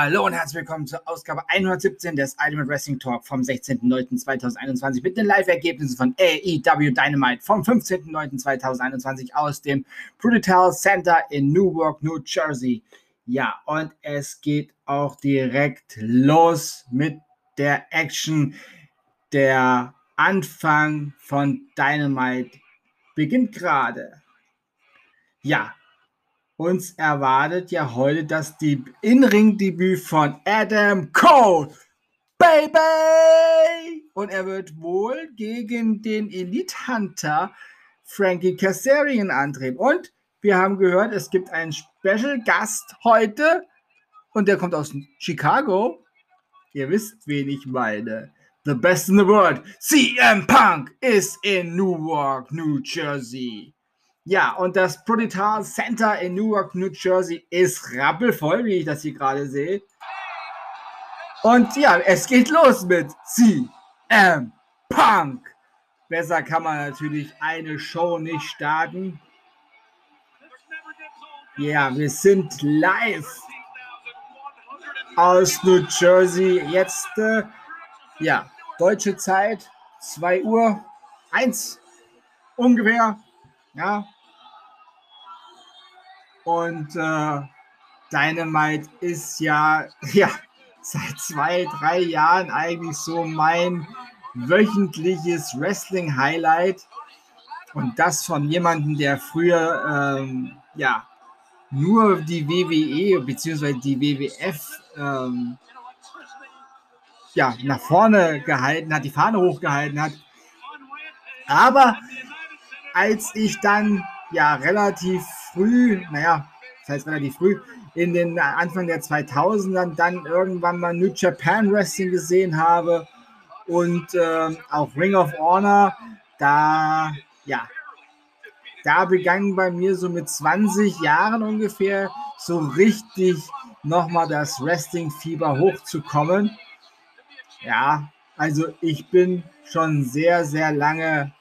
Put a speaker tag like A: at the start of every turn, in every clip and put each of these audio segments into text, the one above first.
A: Hallo und herzlich willkommen zur Ausgabe 117 des Ultimate Wrestling Talk vom 16.09.2021 mit den Live-Ergebnissen von AEW Dynamite vom 15.09.2021 aus dem Brutal Center in Newark, New Jersey. Ja, und es geht auch direkt los mit der Action. Der Anfang von Dynamite beginnt gerade. Ja, uns erwartet ja heute das In-Ring-Debüt von Adam Cole. Baby! Und er wird wohl gegen den Elite Hunter Frankie Kazarian antreten. Und wir haben gehört, es gibt einen Special Gast heute und der kommt aus Chicago. Ihr wisst, wen ich meine. The best in the world. CM Punk is in Newark, New Jersey. Ja, und das Prodital Center in Newark, New Jersey ist rappelvoll, wie ich das hier gerade sehe. Und ja, es geht los mit CM Punk. Besser kann man natürlich eine Show nicht starten. Ja, wir sind live aus New Jersey. Jetzt, äh, ja, deutsche Zeit, 2 Uhr, 1 ungefähr. Ja, und äh, Dynamite ist ja, ja seit zwei, drei Jahren eigentlich so mein wöchentliches Wrestling-Highlight. Und das von jemandem, der früher ähm, ja nur die WWE bzw. die WWF ähm, ja, nach vorne gehalten hat, die Fahne hochgehalten hat. Aber als ich dann ja relativ früh, naja, das heißt relativ früh, in den Anfang der 2000ern dann irgendwann mal New Japan Wrestling gesehen habe und äh, auch Ring of Honor, da, ja, da begann bei mir so mit 20 Jahren ungefähr so richtig nochmal das Wrestling-Fieber hochzukommen. Ja, also ich bin schon sehr, sehr lange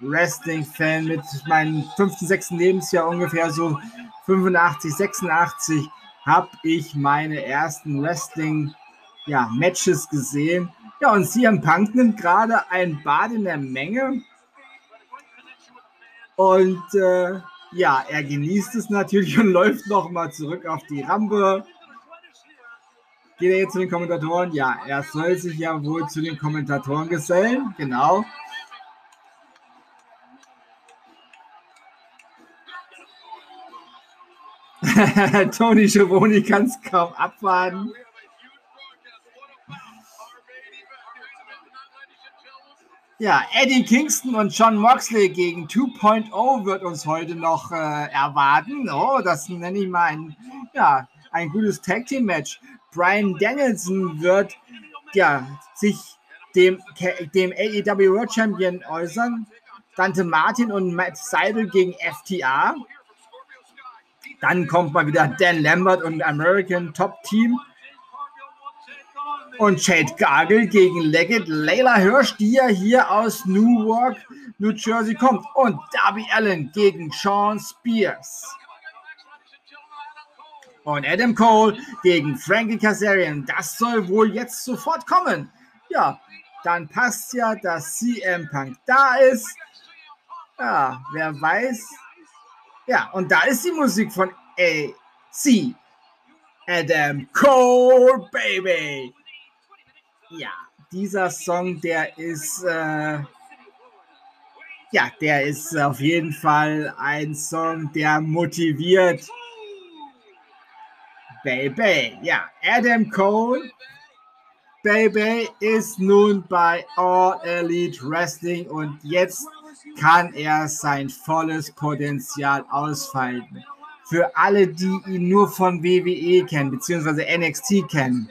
A: Wrestling-Fan mit meinem fünften, sechsten Lebensjahr ungefähr so 85, 86 habe ich meine ersten Wrestling-Matches ja, gesehen. Ja, und CM Punk nimmt gerade ein Bad in der Menge. Und äh, ja, er genießt es natürlich und läuft nochmal zurück auf die Rampe. Geht er jetzt zu den Kommentatoren? Ja, er soll sich ja wohl zu den Kommentatoren gesellen. Genau. Tony Schiavone kann es kaum abwarten. Ja, Eddie Kingston und John Moxley gegen 2.0 wird uns heute noch äh, erwarten. Oh, das nenne ich mal ein, ja, ein gutes Tag Team Match. Brian Danielson wird ja, sich dem, dem AEW World Champion äußern. Dante Martin und Matt Seidel gegen FTA. Dann kommt mal wieder Dan Lambert und American Top Team. Und Jade Gargle gegen Leggett Layla Hirsch, die ja hier aus Newark, New Jersey kommt. Und Darby Allen gegen Sean Spears. Und Adam Cole gegen Frankie Kazarian. Das soll wohl jetzt sofort kommen. Ja, dann passt ja, dass CM Punk da ist. Ja, wer weiß, ja, und da ist die Musik von AC. Adam Cole, Baby. Ja, dieser Song, der ist, äh, ja, der ist auf jeden Fall ein Song, der motiviert. Baby, ja, Adam Cole, Baby ist nun bei All Elite Wrestling und jetzt kann er sein volles Potenzial ausfalten. Für alle, die ihn nur von WWE kennen, beziehungsweise NXT kennen,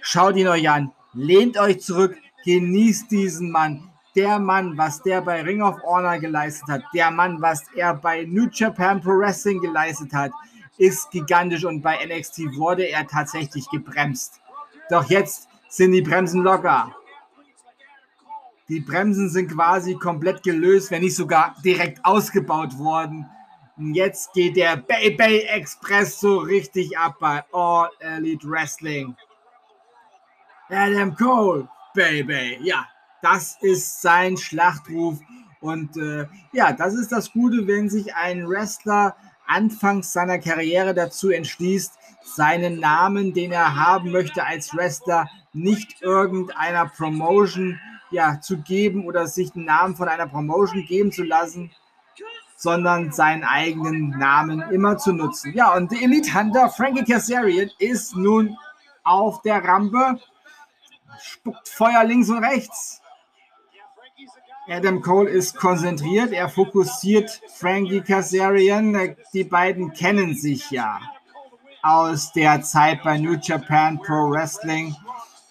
A: schaut ihn euch an, lehnt euch zurück, genießt diesen Mann. Der Mann, was der bei Ring of Honor geleistet hat, der Mann, was er bei New Japan Pro Wrestling geleistet hat, ist gigantisch und bei NXT wurde er tatsächlich gebremst. Doch jetzt sind die Bremsen locker. Die Bremsen sind quasi komplett gelöst, wenn nicht sogar direkt ausgebaut worden, Jetzt geht der Bay Bay Express so richtig ab bei All Elite Wrestling. Adam Cole, Baby. Ja, das ist sein Schlachtruf. Und äh, ja, das ist das Gute, wenn sich ein Wrestler anfangs seiner Karriere dazu entschließt, seinen Namen, den er haben möchte als Wrestler, nicht irgendeiner Promotion ja, zu geben oder sich den Namen von einer Promotion geben zu lassen, sondern seinen eigenen Namen immer zu nutzen. Ja, und der Elite Hunter Frankie Kazarian ist nun auf der Rampe, spuckt Feuer links und rechts. Adam Cole ist konzentriert, er fokussiert Frankie Kazarian. Die beiden kennen sich ja aus der Zeit bei New Japan Pro Wrestling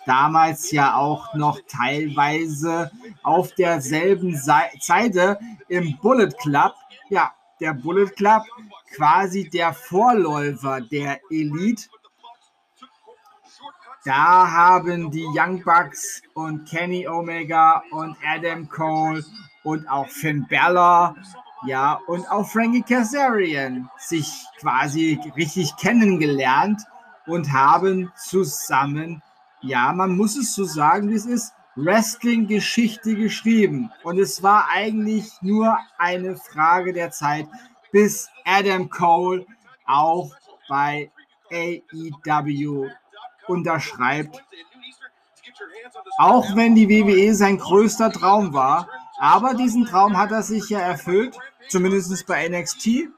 A: damals ja auch noch teilweise auf derselben Seite im Bullet Club. Ja, der Bullet Club, quasi der Vorläufer der Elite. Da haben die Young Bucks und Kenny Omega und Adam Cole und auch Finn Balor, ja, und auch Frankie Kazarian sich quasi richtig kennengelernt und haben zusammen ja, man muss es so sagen, wie es ist, Wrestling-Geschichte geschrieben. Und es war eigentlich nur eine Frage der Zeit, bis Adam Cole auch bei AEW unterschreibt. Auch wenn die WWE sein größter Traum war. Aber diesen Traum hat er sich ja erfüllt, zumindest bei NXT.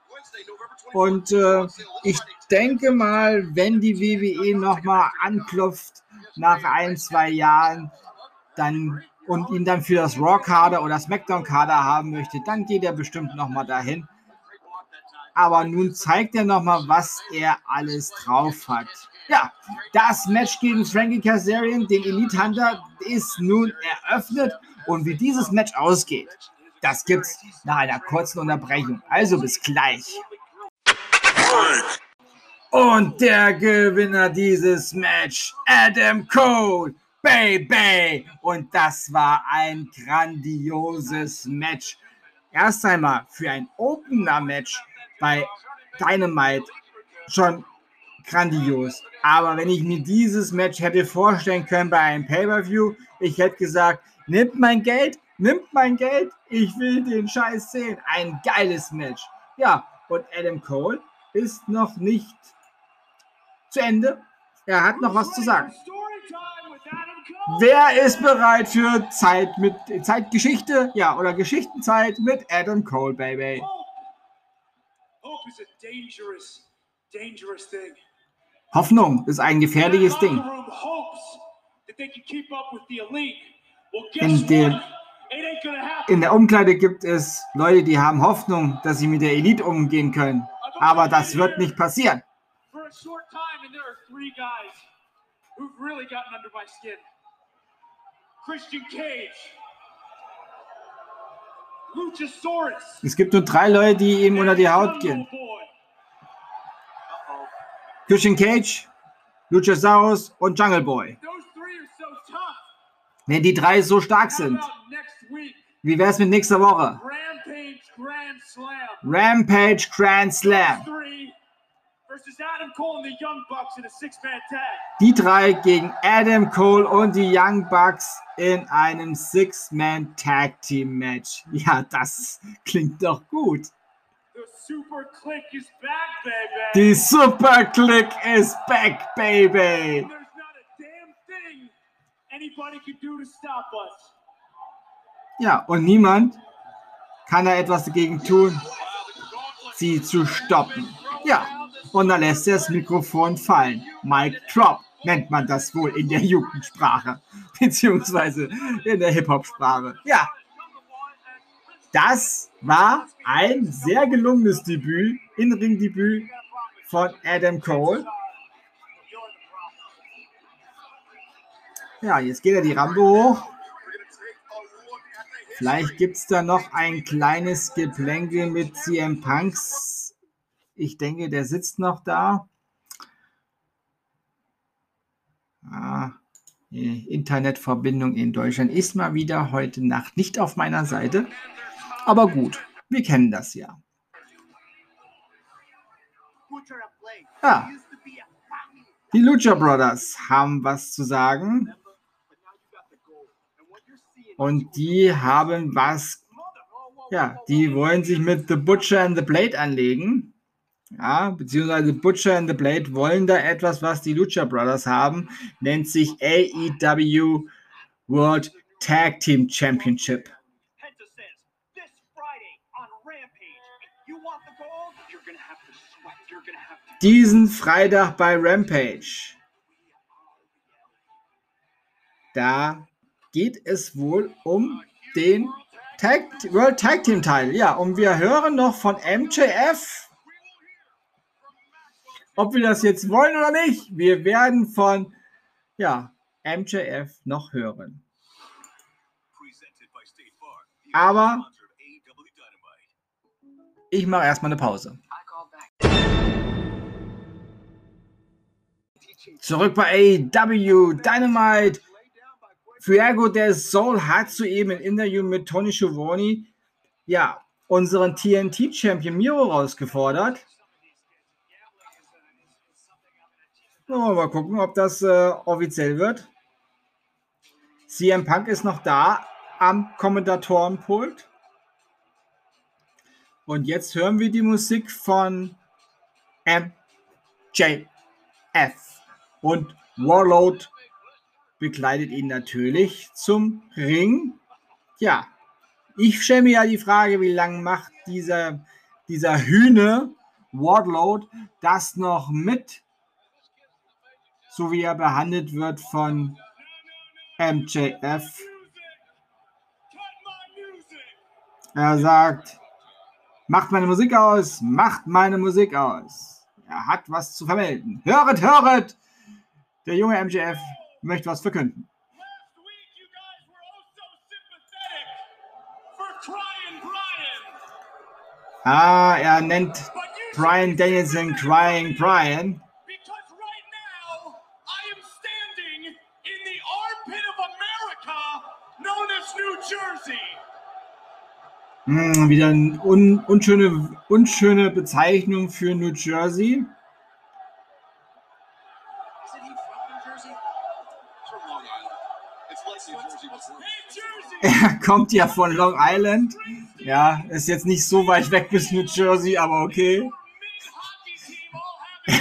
A: Und äh, ich denke mal, wenn die WWE nochmal anklopft nach ein, zwei Jahren dann und ihn dann für das Raw-Kader oder SmackDown-Kader haben möchte, dann geht er bestimmt nochmal dahin. Aber nun zeigt er nochmal, was er alles drauf hat. Ja, das Match gegen Frankie Kazarian, den Elite Hunter, ist nun eröffnet. Und wie dieses Match ausgeht, das gibt's nach einer kurzen Unterbrechung. Also bis gleich. Und der Gewinner dieses Match, Adam Cole, Baby. Und das war ein grandioses Match. Erst einmal für ein Opener-Match bei Dynamite schon grandios. Aber wenn ich mir dieses Match hätte vorstellen können bei einem Pay-Per-View, ich hätte gesagt, nimmt mein Geld, nimmt mein Geld, ich will den Scheiß sehen. Ein geiles Match. Ja, und Adam Cole ist noch nicht zu Ende. Er hat noch was zu sagen. Wer ist bereit für Zeit mit Zeitgeschichte? Ja, oder Geschichtenzeit mit Adam Cole, Baby. Hoffnung ist ein gefährliches Ding. In, dem, in der Umkleide gibt es Leute, die haben Hoffnung, dass sie mit der Elite umgehen können. Aber das wird nicht passieren a short time, and there are three guys who've really gotten under my skin. Christian Cage. Luchasaurus. Es gibt nur drei Leute, die ihm unter die Haut gehen. Christian Cage, Luchasaurus und Jungle Boy. Wenn die drei so stark sind, wie wäre es mit nächster Woche? Rampage Grand Slam. Die drei gegen Adam Cole und die Young Bucks in einem Six-Man Tag Team Match. Ja, das klingt doch gut. Die Super Click is back, baby. Ja, und niemand kann da etwas dagegen tun, sie zu stoppen. Ja, und dann lässt er das Mikrofon fallen. Mic Drop nennt man das wohl in der Jugendsprache, beziehungsweise in der Hip-Hop-Sprache. Ja, das war ein sehr gelungenes Debüt, In-Ring-Debüt von Adam Cole. Ja, jetzt geht er die Rampe hoch. Vielleicht gibt es da noch ein kleines Geplänkel mit CM Punks ich denke, der sitzt noch da. Ah, Internetverbindung in Deutschland ist mal wieder heute Nacht nicht auf meiner Seite. Aber gut, wir kennen das ja. Ja. Die Lucha Brothers haben was zu sagen. Und die haben was, ja, die wollen sich mit The Butcher and the Blade anlegen. Ja, beziehungsweise Butcher and the Blade wollen da etwas, was die Lucha Brothers haben, nennt sich AEW World Tag Team Championship. Diesen Freitag bei Rampage. Da geht es wohl um den Tag, World Tag Team Teil. Ja, und wir hören noch von MJF. Ob wir das jetzt wollen oder nicht, wir werden von ja, MJF noch hören. Aber ich mache erstmal eine Pause. Zurück bei AEW Dynamite. Fuego del Sol hat soeben ein Interview mit Tony Schiavone, ja, unseren TNT-Champion Miro rausgefordert. Mal gucken, ob das äh, offiziell wird. CM Punk ist noch da am Kommentatorenpult. Und jetzt hören wir die Musik von MJF. Und Warlord begleitet ihn natürlich zum Ring. Ja, ich stelle mir ja die Frage, wie lange macht dieser, dieser Hühne Wardload das noch mit, so wie er behandelt wird von MJF. Er sagt, macht meine Musik aus, macht meine Musik aus. Er hat was zu vermelden. Höret, höret! Der junge MJF möchte was verkünden. Ah, er nennt Brian Danielson Crying Brian. Hm, wieder eine un unschöne, unschöne Bezeichnung für New Jersey. Er kommt ja von Long Island. Ja, ist jetzt nicht so weit weg bis New Jersey, aber okay.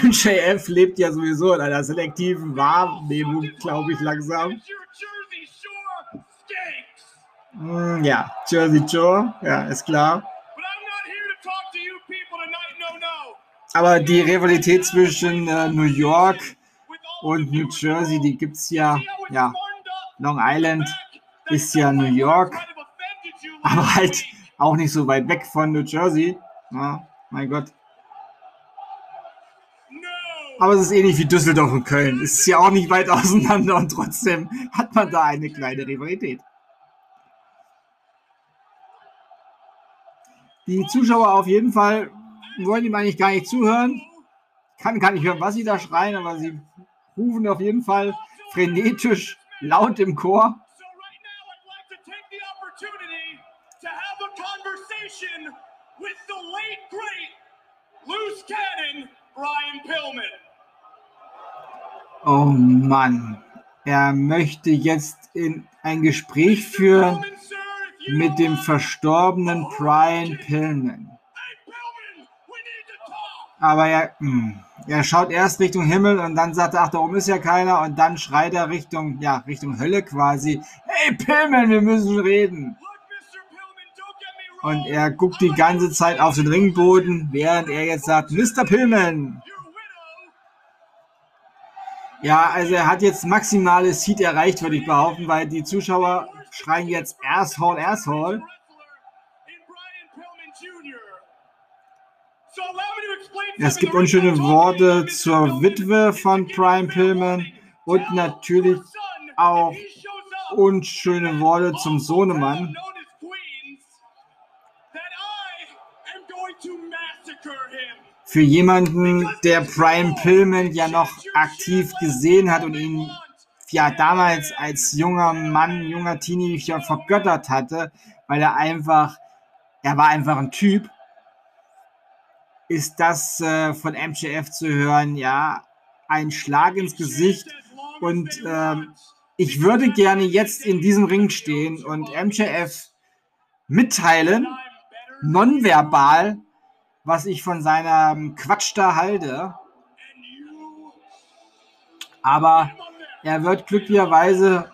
A: MJF lebt ja sowieso in einer selektiven Wahrnehmung, glaube ich, langsam. Mm, ja, Jersey Joe, ja, ist klar. Aber die Rivalität zwischen äh, New York und New Jersey, die gibt es ja, ja, Long Island ist ja New York, aber halt auch nicht so weit weg von New Jersey. Ja, mein Gott. Aber es ist ähnlich wie Düsseldorf und Köln. Es ist ja auch nicht weit auseinander und trotzdem hat man da eine kleine Rivalität. Die Zuschauer auf jeden Fall wollen ihm eigentlich gar nicht zuhören. Kann gar nicht hören, was sie da schreien, aber sie rufen auf jeden Fall frenetisch laut im Chor. with the late great loose cannon Brian Pillman. Oh Mann, er möchte jetzt in ein Gespräch führen mit dem verstorbenen Brian Pillman. Aber er, hm, er schaut erst Richtung Himmel und dann sagt er, ach, da oben ist ja keiner und dann schreit er Richtung, ja, Richtung Hölle quasi. Hey Pillman, wir müssen reden. Und er guckt die ganze Zeit auf den Ringboden, während er jetzt sagt, Mr. Pillman. Ja, also er hat jetzt maximales Heat erreicht, würde ich behaupten, weil die Zuschauer schreien jetzt Asshole, Asshole. Es gibt unschöne Worte zur Witwe von Brian Pillman und natürlich auch unschöne Worte zum Sohnemann. Für jemanden, der Brian Pillman ja noch aktiv gesehen hat und ihn ja damals als junger Mann, junger Teenager vergöttert hatte, weil er einfach, er war einfach ein Typ. ist das äh, von MJF zu hören, ja, ein Schlag ins Gesicht. Und ähm, ich würde gerne jetzt in diesem Ring stehen und MJF mitteilen, nonverbal, was ich von seinem Quatsch da halte. Aber er wird glücklicherweise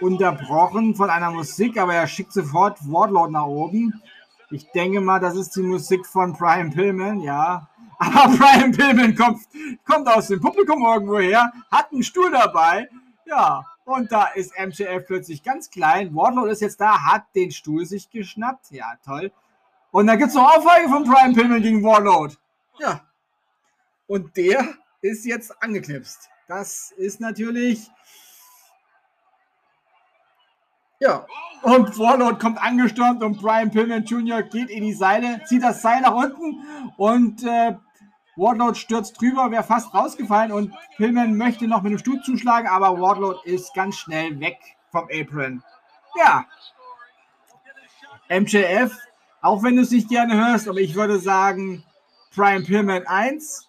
A: unterbrochen von einer Musik, aber er schickt sofort Wardlord nach oben. Ich denke mal, das ist die Musik von Brian Pillman, ja. Aber Brian Pillman kommt, kommt aus dem Publikum irgendwoher, hat einen Stuhl dabei, ja. Und da ist MJF plötzlich ganz klein. Wardlord ist jetzt da, hat den Stuhl sich geschnappt. Ja, toll. Und da gibt es noch Aufweige von Brian Pillman gegen Warlord. Ja. Und der ist jetzt angeknipst. Das ist natürlich. Ja. Und Warlord kommt angestürmt und Brian Pillman Jr. geht in die Seile, zieht das Seil nach unten und äh, Wardlord stürzt drüber, wäre fast rausgefallen und Pillman möchte noch mit dem Stuhl zuschlagen, aber Wardlord ist ganz schnell weg vom Apron. Ja. MJF, auch wenn du es nicht gerne hörst, aber ich würde sagen, Brian Pillman 1,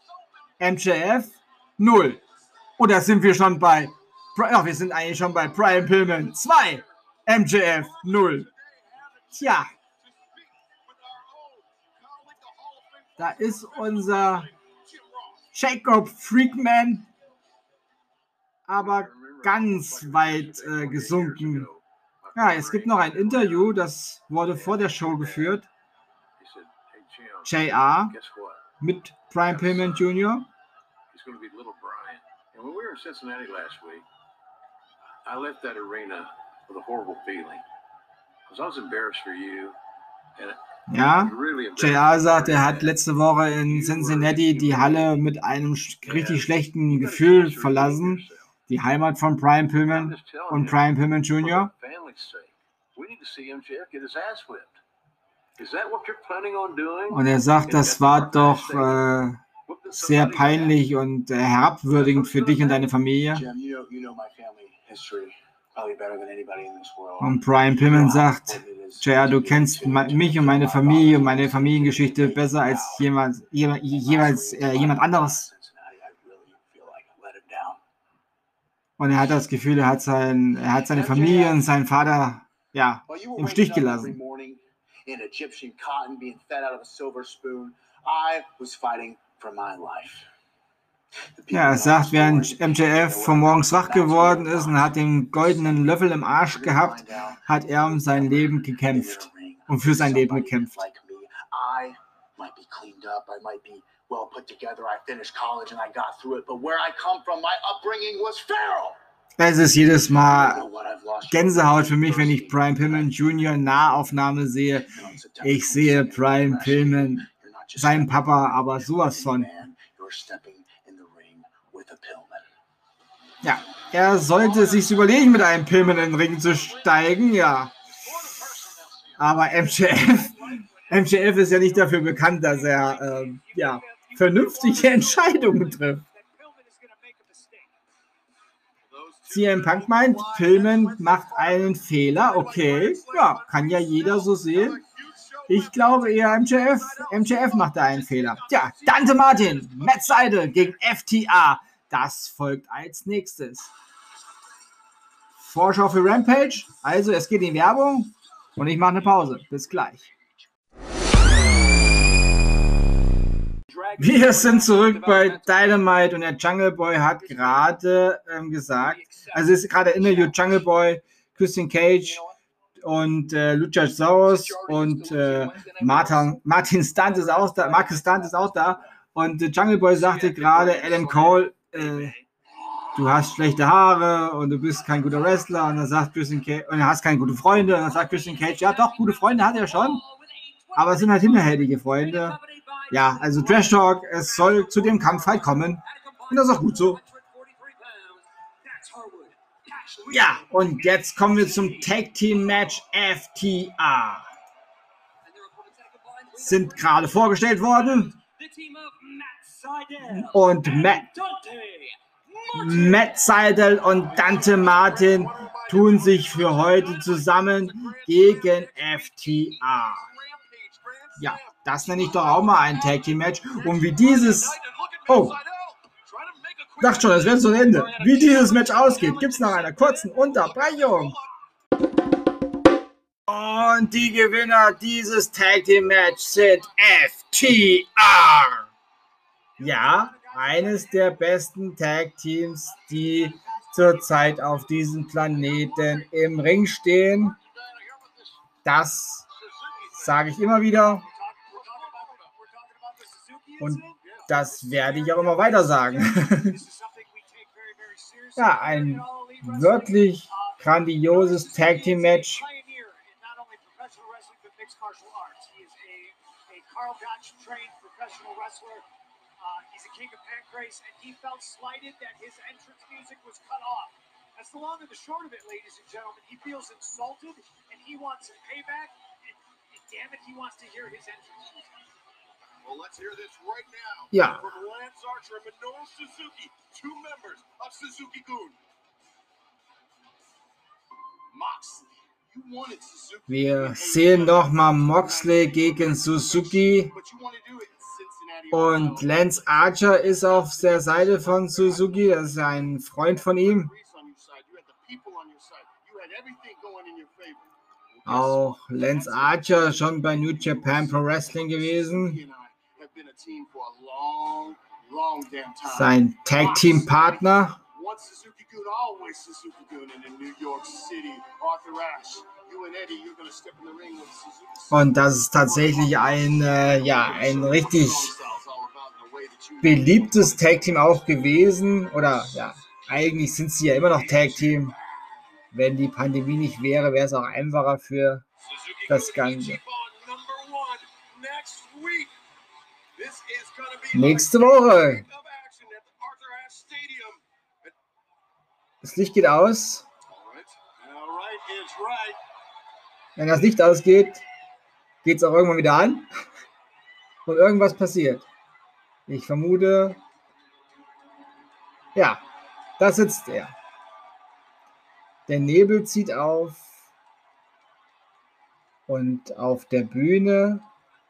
A: MJF 0. Oder sind wir schon bei, ja, wir sind eigentlich schon bei Brian Pillman 2, MJF 0. Tja. Da ist unser Jacob Freakman aber ganz weit äh, gesunken. Ja, es gibt noch ein Interview, das wurde vor der Show geführt. JR mit Brian Pillman Jr. And when we were in Cincinnati last week, I left that arena with a horrible feeling. Because I was embarrassed for you. And ja, JR sagt, er hat letzte Woche in Cincinnati die Halle mit einem richtig schlechten Gefühl verlassen. Die Heimat von Brian Pillman und Brian Pillman Jr. Und er sagt, das war doch äh, sehr peinlich und äh, herabwürdigend für dich und deine Familie. Und Brian Pillman sagt, JR, du kennst mich und meine Familie und meine Familiengeschichte besser als jemand, jemand, jeweils äh, jemand anderes. Und er hat das Gefühl, er hat, sein, er hat seine Familie und seinen Vater ja, im Stich gelassen. In Egyptian cotton being fed out of a silver spoon. I was fighting ja, er sagt, während MJF von morgens wach geworden ist und hat den goldenen Löffel im Arsch gehabt, hat er um sein Leben gekämpft und für sein Leben gekämpft. Es ist jedes Mal Gänsehaut für mich, wenn ich Brian Pillman Jr. Nahaufnahme sehe. Ich sehe Brian Pillman sein Papa aber sowas von. Ja, er sollte sich überlegen, mit einem Pillman in den Ring zu steigen, ja. Aber MJF, MJF ist ja nicht dafür bekannt, dass er äh, ja, vernünftige Entscheidungen trifft. CM Punk meint, Pillman macht einen Fehler, okay, ja, kann ja jeder so sehen. Ich glaube eher MJF. MJF macht da einen Fehler. Tja, Dante Martin, Matt Seidel gegen FTA. Das folgt als nächstes. Vorschau für Rampage. Also, es geht in Werbung und ich mache eine Pause. Bis gleich. Wir sind zurück bei Dynamite und der Jungle Boy hat gerade ähm, gesagt, also ist gerade Interview Jungle Boy, Christian Cage und äh, Luchasaurus und äh, Martin, Martin Stunt ist auch da, Marcus Stunt ist auch da. Und äh, Jungle Boy sagte gerade, Adam Cole, äh, du hast schlechte Haare und du bist kein guter Wrestler. Und dann sagt Christian Cage, und hast keine guten Freunde. Und dann sagt Christian Cage, ja doch, gute Freunde hat er schon, aber es sind halt hinterhältige Freunde. Ja, also Trash Talk, es soll zu dem Kampf halt kommen. Und das ist auch gut so. Ja, und jetzt kommen wir zum Tag Team Match FTA. Sind gerade vorgestellt worden. Und Matt, Matt Seidel und Dante Martin tun sich für heute zusammen gegen FTA. Ja, das nenne ich doch auch mal ein Tag Team Match. Und wie dieses. Oh, dachte schon, es wäre zu Ende. Wie dieses Match ausgeht, gibt es nach einer kurzen Unterbrechung. Und die Gewinner dieses Tag Team Match sind FTR. Ja, eines der besten Tag Teams, die zurzeit auf diesem Planeten im Ring stehen. Das sage ich immer wieder. Und das werde ich auch immer weiter sagen. ja, ein wirklich grandioses Tag Team Match. king of Pancrase, and he felt slighted that his entrance music was cut off. That's the long and the short of it, ladies and gentlemen. He feels insulted, and he wants payback, and, and damn it, he wants to hear his entrance Moxley. Wir sehen nochmal Moxley gegen Suzuki. Und Lance Archer ist auf der Seite von Suzuki, das ist ein Freund von ihm. Auch Lance Archer schon bei New Japan Pro Wrestling gewesen. Sein Tag Team Partner. Und das ist tatsächlich ein, äh, ja, ein richtig beliebtes Tag Team auch gewesen. Oder ja, eigentlich sind sie ja immer noch Tag Team. Wenn die Pandemie nicht wäre, wäre es auch einfacher für das Ganze. Nächste Woche. Das Licht geht aus. Wenn das Licht ausgeht, geht es auch irgendwann wieder an und irgendwas passiert. Ich vermute, ja, da sitzt er. Der Nebel zieht auf und auf der Bühne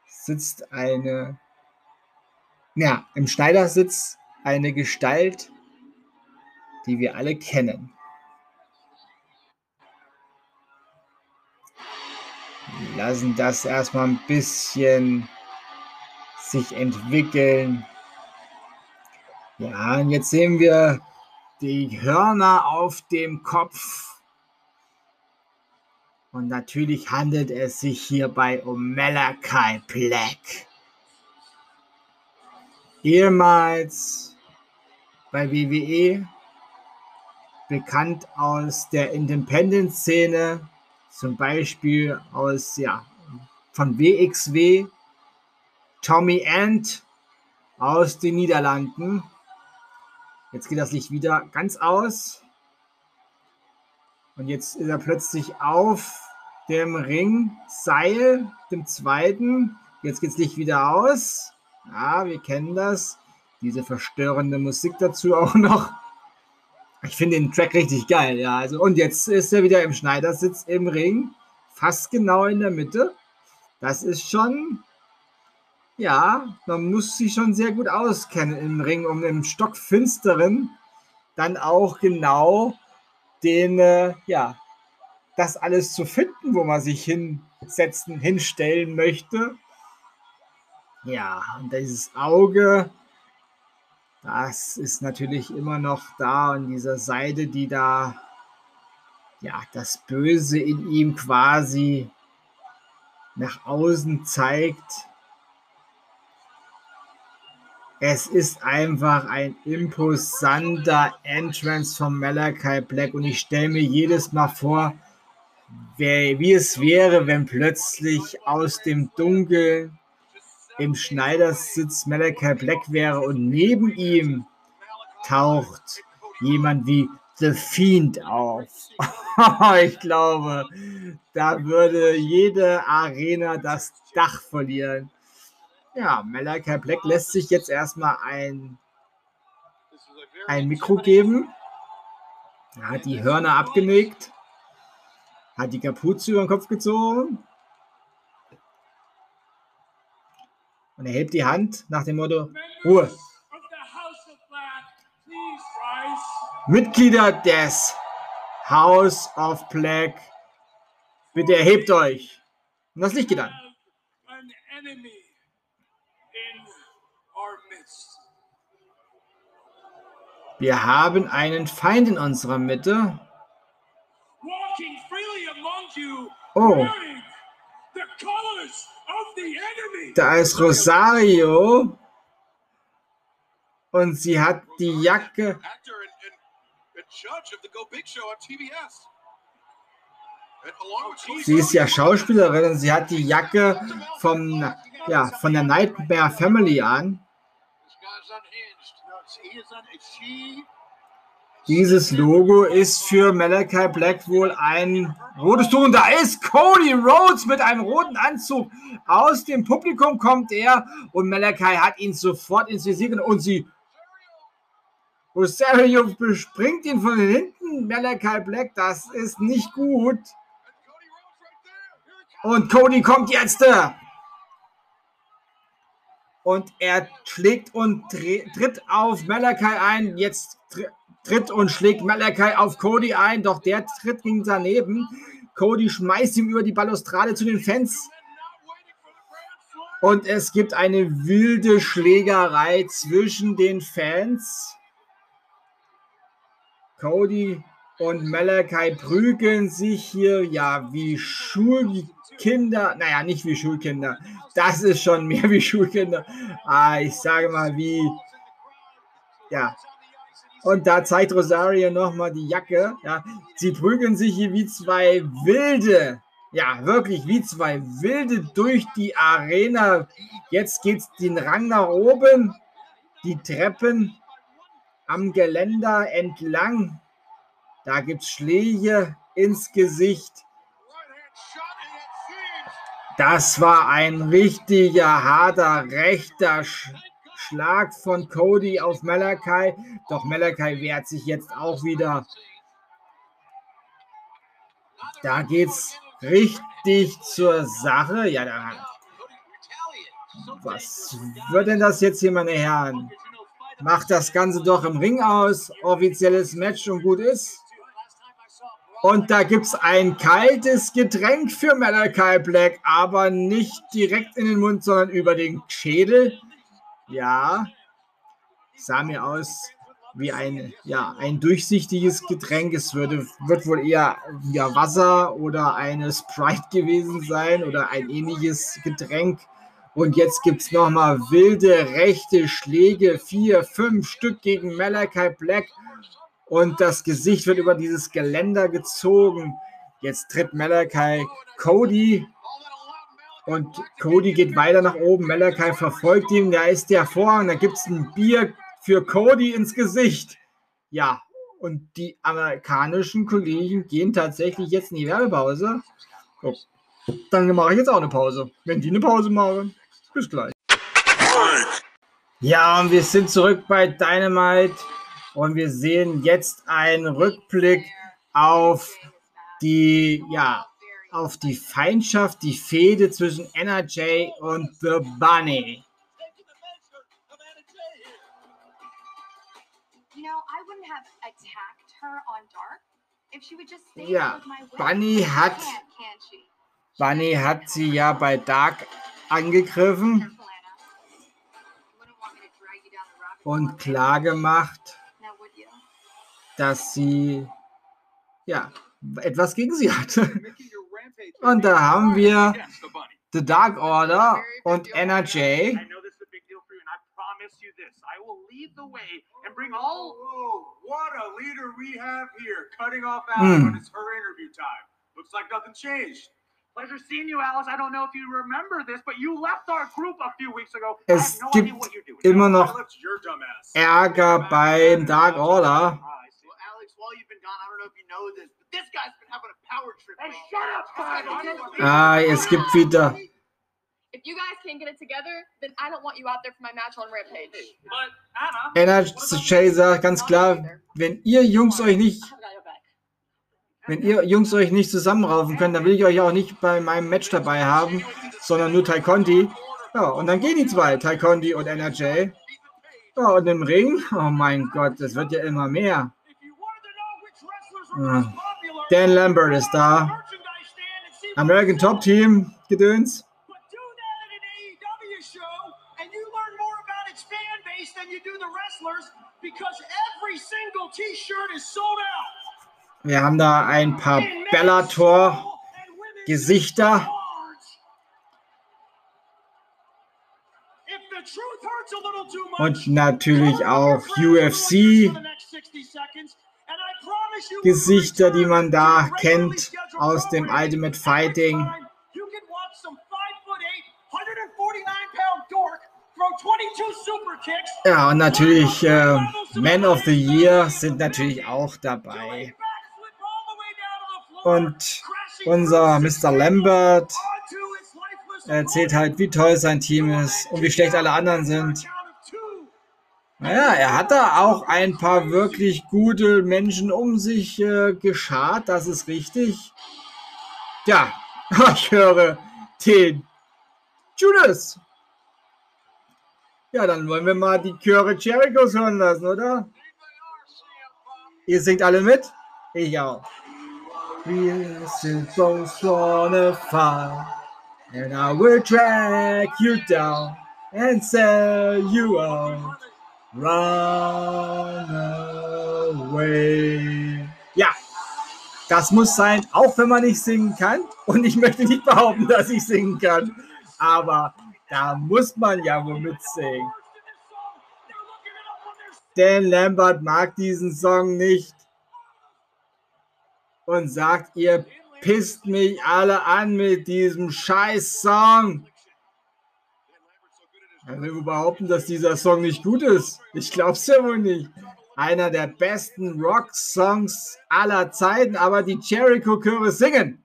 A: sitzt eine, ja, im Schneidersitz eine Gestalt, die wir alle kennen. Lassen das erstmal ein bisschen sich entwickeln. Ja, und jetzt sehen wir die Hörner auf dem Kopf. Und natürlich handelt es sich hierbei um Malachi Black. Ehemals bei WWE, bekannt aus der Independent-Szene, zum Beispiel aus, ja, von WXW, Tommy Ant aus den Niederlanden. Jetzt geht das Licht wieder ganz aus. Und jetzt ist er plötzlich auf dem Ringseil, dem zweiten. Jetzt geht das Licht wieder aus. Ja, wir kennen das. Diese verstörende Musik dazu auch noch. Ich finde den Track richtig geil, ja. Also, und jetzt ist er wieder im Schneidersitz im Ring. Fast genau in der Mitte. Das ist schon ja, man muss sich schon sehr gut auskennen im Ring, um im Stockfinsteren dann auch genau den, äh, ja, das alles zu finden, wo man sich hinsetzen, hinstellen möchte. Ja, und dieses Auge, das ist natürlich immer noch da und dieser Seite, die da, ja, das Böse in ihm quasi nach außen zeigt. Es ist einfach ein imposanter Entrance von Malachi Black und ich stelle mir jedes Mal vor, wie es wäre, wenn plötzlich aus dem Dunkeln im Schneidersitz Malachi Black wäre und neben ihm taucht jemand wie The Fiend auf. ich glaube, da würde jede Arena das Dach verlieren. Ja, Malachi Black lässt sich jetzt erstmal ein, ein Mikro geben. Er hat die Hörner abgenickt, hat die Kapuze über den Kopf gezogen. Und er hebt die Hand nach dem Motto, Ruhe. Mitglieder des House of Black, bitte erhebt euch. Und das Licht geht an. Wir haben einen Feind in unserer Mitte. Oh. Da ist Rosario. Und sie hat die Jacke. Sie ist ja Schauspielerin und sie hat die Jacke vom, ja, von der Nightmare Family an. Dieses Logo ist für Malachi Black wohl ein rotes Tuch. Und da ist Cody Rhodes mit einem roten Anzug. Aus dem Publikum kommt er und Malachi hat ihn sofort ins Visier und sie. Rosario bespringt ihn von hinten. Malachi Black, das ist nicht gut. Und Cody kommt jetzt. Und er schlägt und tritt auf Malachi ein. Jetzt tritt und schlägt Malachi auf Cody ein, doch der tritt ging daneben. Cody schmeißt ihm über die Balustrade zu den Fans. Und es gibt eine wilde Schlägerei zwischen den Fans. Cody und Malachi prügeln sich hier ja wie Schulkinder. Naja, nicht wie Schulkinder. Das ist schon mehr wie Schulkinder. Ah, ich sage mal wie ja, und da zeigt Rosario nochmal die Jacke. Ja. Sie prügeln sich hier wie zwei Wilde. Ja, wirklich wie zwei Wilde durch die Arena. Jetzt geht es den Rang nach oben. Die Treppen am Geländer entlang. Da gibt es Schläge ins Gesicht. Das war ein richtiger, harter, rechter Sch Schlag von Cody auf Malakai. Doch Malakai wehrt sich jetzt auch wieder. Da geht's richtig zur Sache. Ja, da. Was wird denn das jetzt hier, meine Herren? Macht das Ganze doch im Ring aus. Offizielles Match und gut ist. Und da gibt es ein kaltes Getränk für Malachi Black, aber nicht direkt in den Mund, sondern über den Schädel. Ja, sah mir aus wie ein, ja, ein durchsichtiges Getränk. Es würde, wird wohl eher ja, Wasser oder eine Sprite gewesen sein oder ein ähnliches Getränk. Und jetzt gibt es nochmal wilde rechte Schläge, vier, fünf Stück gegen Malachi Black. Und das Gesicht wird über dieses Geländer gezogen. Jetzt tritt Malachi Cody und Cody geht weiter nach oben. Malachi verfolgt ihn. Da ist der Vorhang. Da gibt es ein Bier für Cody ins Gesicht. Ja, und die amerikanischen Kollegen gehen tatsächlich jetzt in die Werbepause. So. Dann mache ich jetzt auch eine Pause. Wenn die eine Pause machen, bis gleich. Ja, und wir sind zurück bei Dynamite und wir sehen jetzt einen Rückblick auf die ja, auf die Feindschaft, die Fehde zwischen NRJ und The Bunny. Ja, Bunny hat, Bunny hat sie ja bei Dark. Angegriffen und klar gemacht, dass sie ja etwas gegen sie hatte. Und da haben wir The Dark Order und NRJ. and bring all. Whoa, what a leader we have here. Cutting off Alice mm. when it's her interview time. Looks like nothing changed. Pleasure seeing you, Alice. I don't know if you remember this, but you left our group a few weeks ago. Es no gibt immer noch Ärger beim Dark Order. Well, Alex, while you've been gone, I don't know if you know this, Ah, es gibt wieder. Energy Chaser, ganz klar, wenn ihr Jungs euch nicht, wenn ihr Jungs euch nicht zusammenraufen könnt, dann will ich euch auch nicht bei meinem Match dabei haben, sondern nur Tai Conti. Ja, und dann gehen die zwei, Taekwondo und NRJ. Ja, und im Ring, oh mein Gott, das wird ja immer mehr. Ja. Dan Lambert ist da. American Top Team Gedöns. Wir haben da ein paar Bellator-Gesichter. Und natürlich auch UFC. Gesichter, die man da kennt aus dem Ultimate Fighting. Ja, und natürlich äh, Man of the Year sind natürlich auch dabei. Und unser Mr. Lambert erzählt halt, wie toll sein Team ist und wie schlecht alle anderen sind. Naja, er hat da auch ein paar wirklich gute Menschen um sich äh, geschart, das ist richtig. Ja, ich höre den Judas. Ja, dann wollen wir mal die Chöre Jerichos hören lassen, oder? Ihr singt alle mit? Ich auch. Wir sind both wanna fight, and I will drag you down and sell you out. Run away. Ja, das muss sein, auch wenn man nicht singen kann. Und ich möchte nicht behaupten, dass ich singen kann. Aber da muss man ja wohl mitsingen. Dan Lambert mag diesen Song nicht und sagt, ihr pisst mich alle an mit diesem scheiß Song. Also wir behaupten, dass dieser Song nicht gut ist. Ich glaub's ja wohl nicht. Einer der besten Rock-Songs aller Zeiten, aber die Jericho-Chöre singen.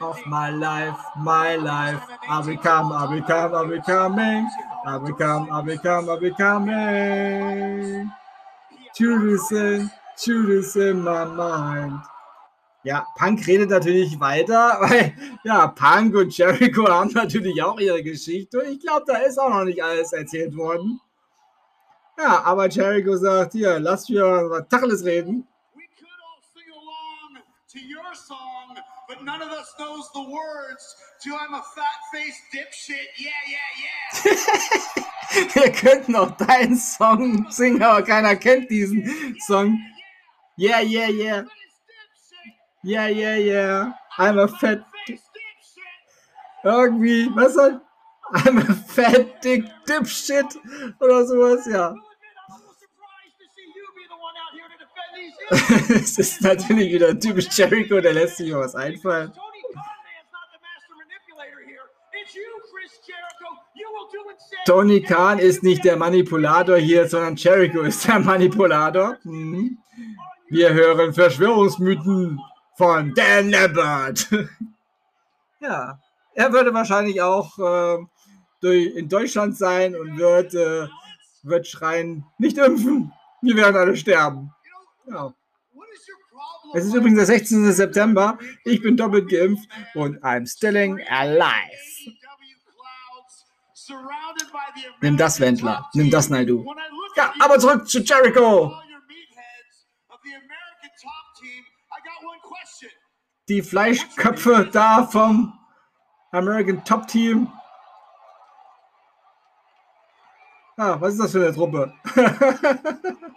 A: Of my life, my life, I become, I become, I becoming, I become, I become, I becoming. To listen Judas in my mind. Ja, Punk redet natürlich weiter, weil ja, Punk und Jericho haben natürlich auch ihre Geschichte. Ich glaube, da ist auch noch nicht alles erzählt worden. Ja, aber Jericho sagt, hier, lass wir was Tacheles reden. but none of us knows the words to I'm a fat-faced dipshit, yeah, yeah, yeah. Wir könnten auch deinen Song singen, aber keiner kennt diesen Song. Yeah, yeah, yeah. Yeah, yeah, yeah. I'm a fat. Irgendwie, was soll. I'm a fat dick dipshit oder sowas, ja. es ist natürlich wieder typisch Jericho, der lässt sich was einfallen. Tony Khan ist nicht der Manipulator hier, sondern Jericho ist der Manipulator. Mhm. Wir hören Verschwörungsmythen von Dan Lambert. ja, er würde wahrscheinlich auch äh, durch, in Deutschland sein und wird, äh, wird schreien, nicht impfen, wir werden alle sterben. Ja. Es ist übrigens der 16. September. Ich bin doppelt geimpft und I'm stilling alive. Nimm das, Wendler. Nimm das, Naidu. Ja, aber zurück zu Jericho. Die Fleischköpfe da vom American Top Team. Ah, was ist das für eine Truppe?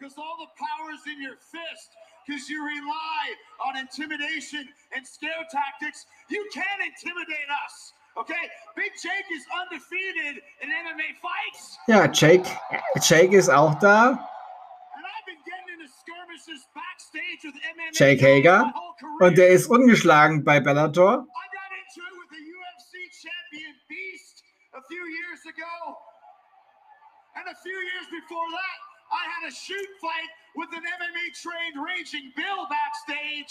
A: because all the power's in your fist because you rely on intimidation and scare tactics. You can't intimidate us. Okay, Big Jake is undefeated in MMA fights. Ja, Jake, Jake ist auch da. Jake Hager. Und der ist ungeschlagen bei Bellator. I
B: got into it with a UFC champion Beast a few years ago.
A: And a few years before that, I had a shoot fight with an MMA trained Raging Bill backstage.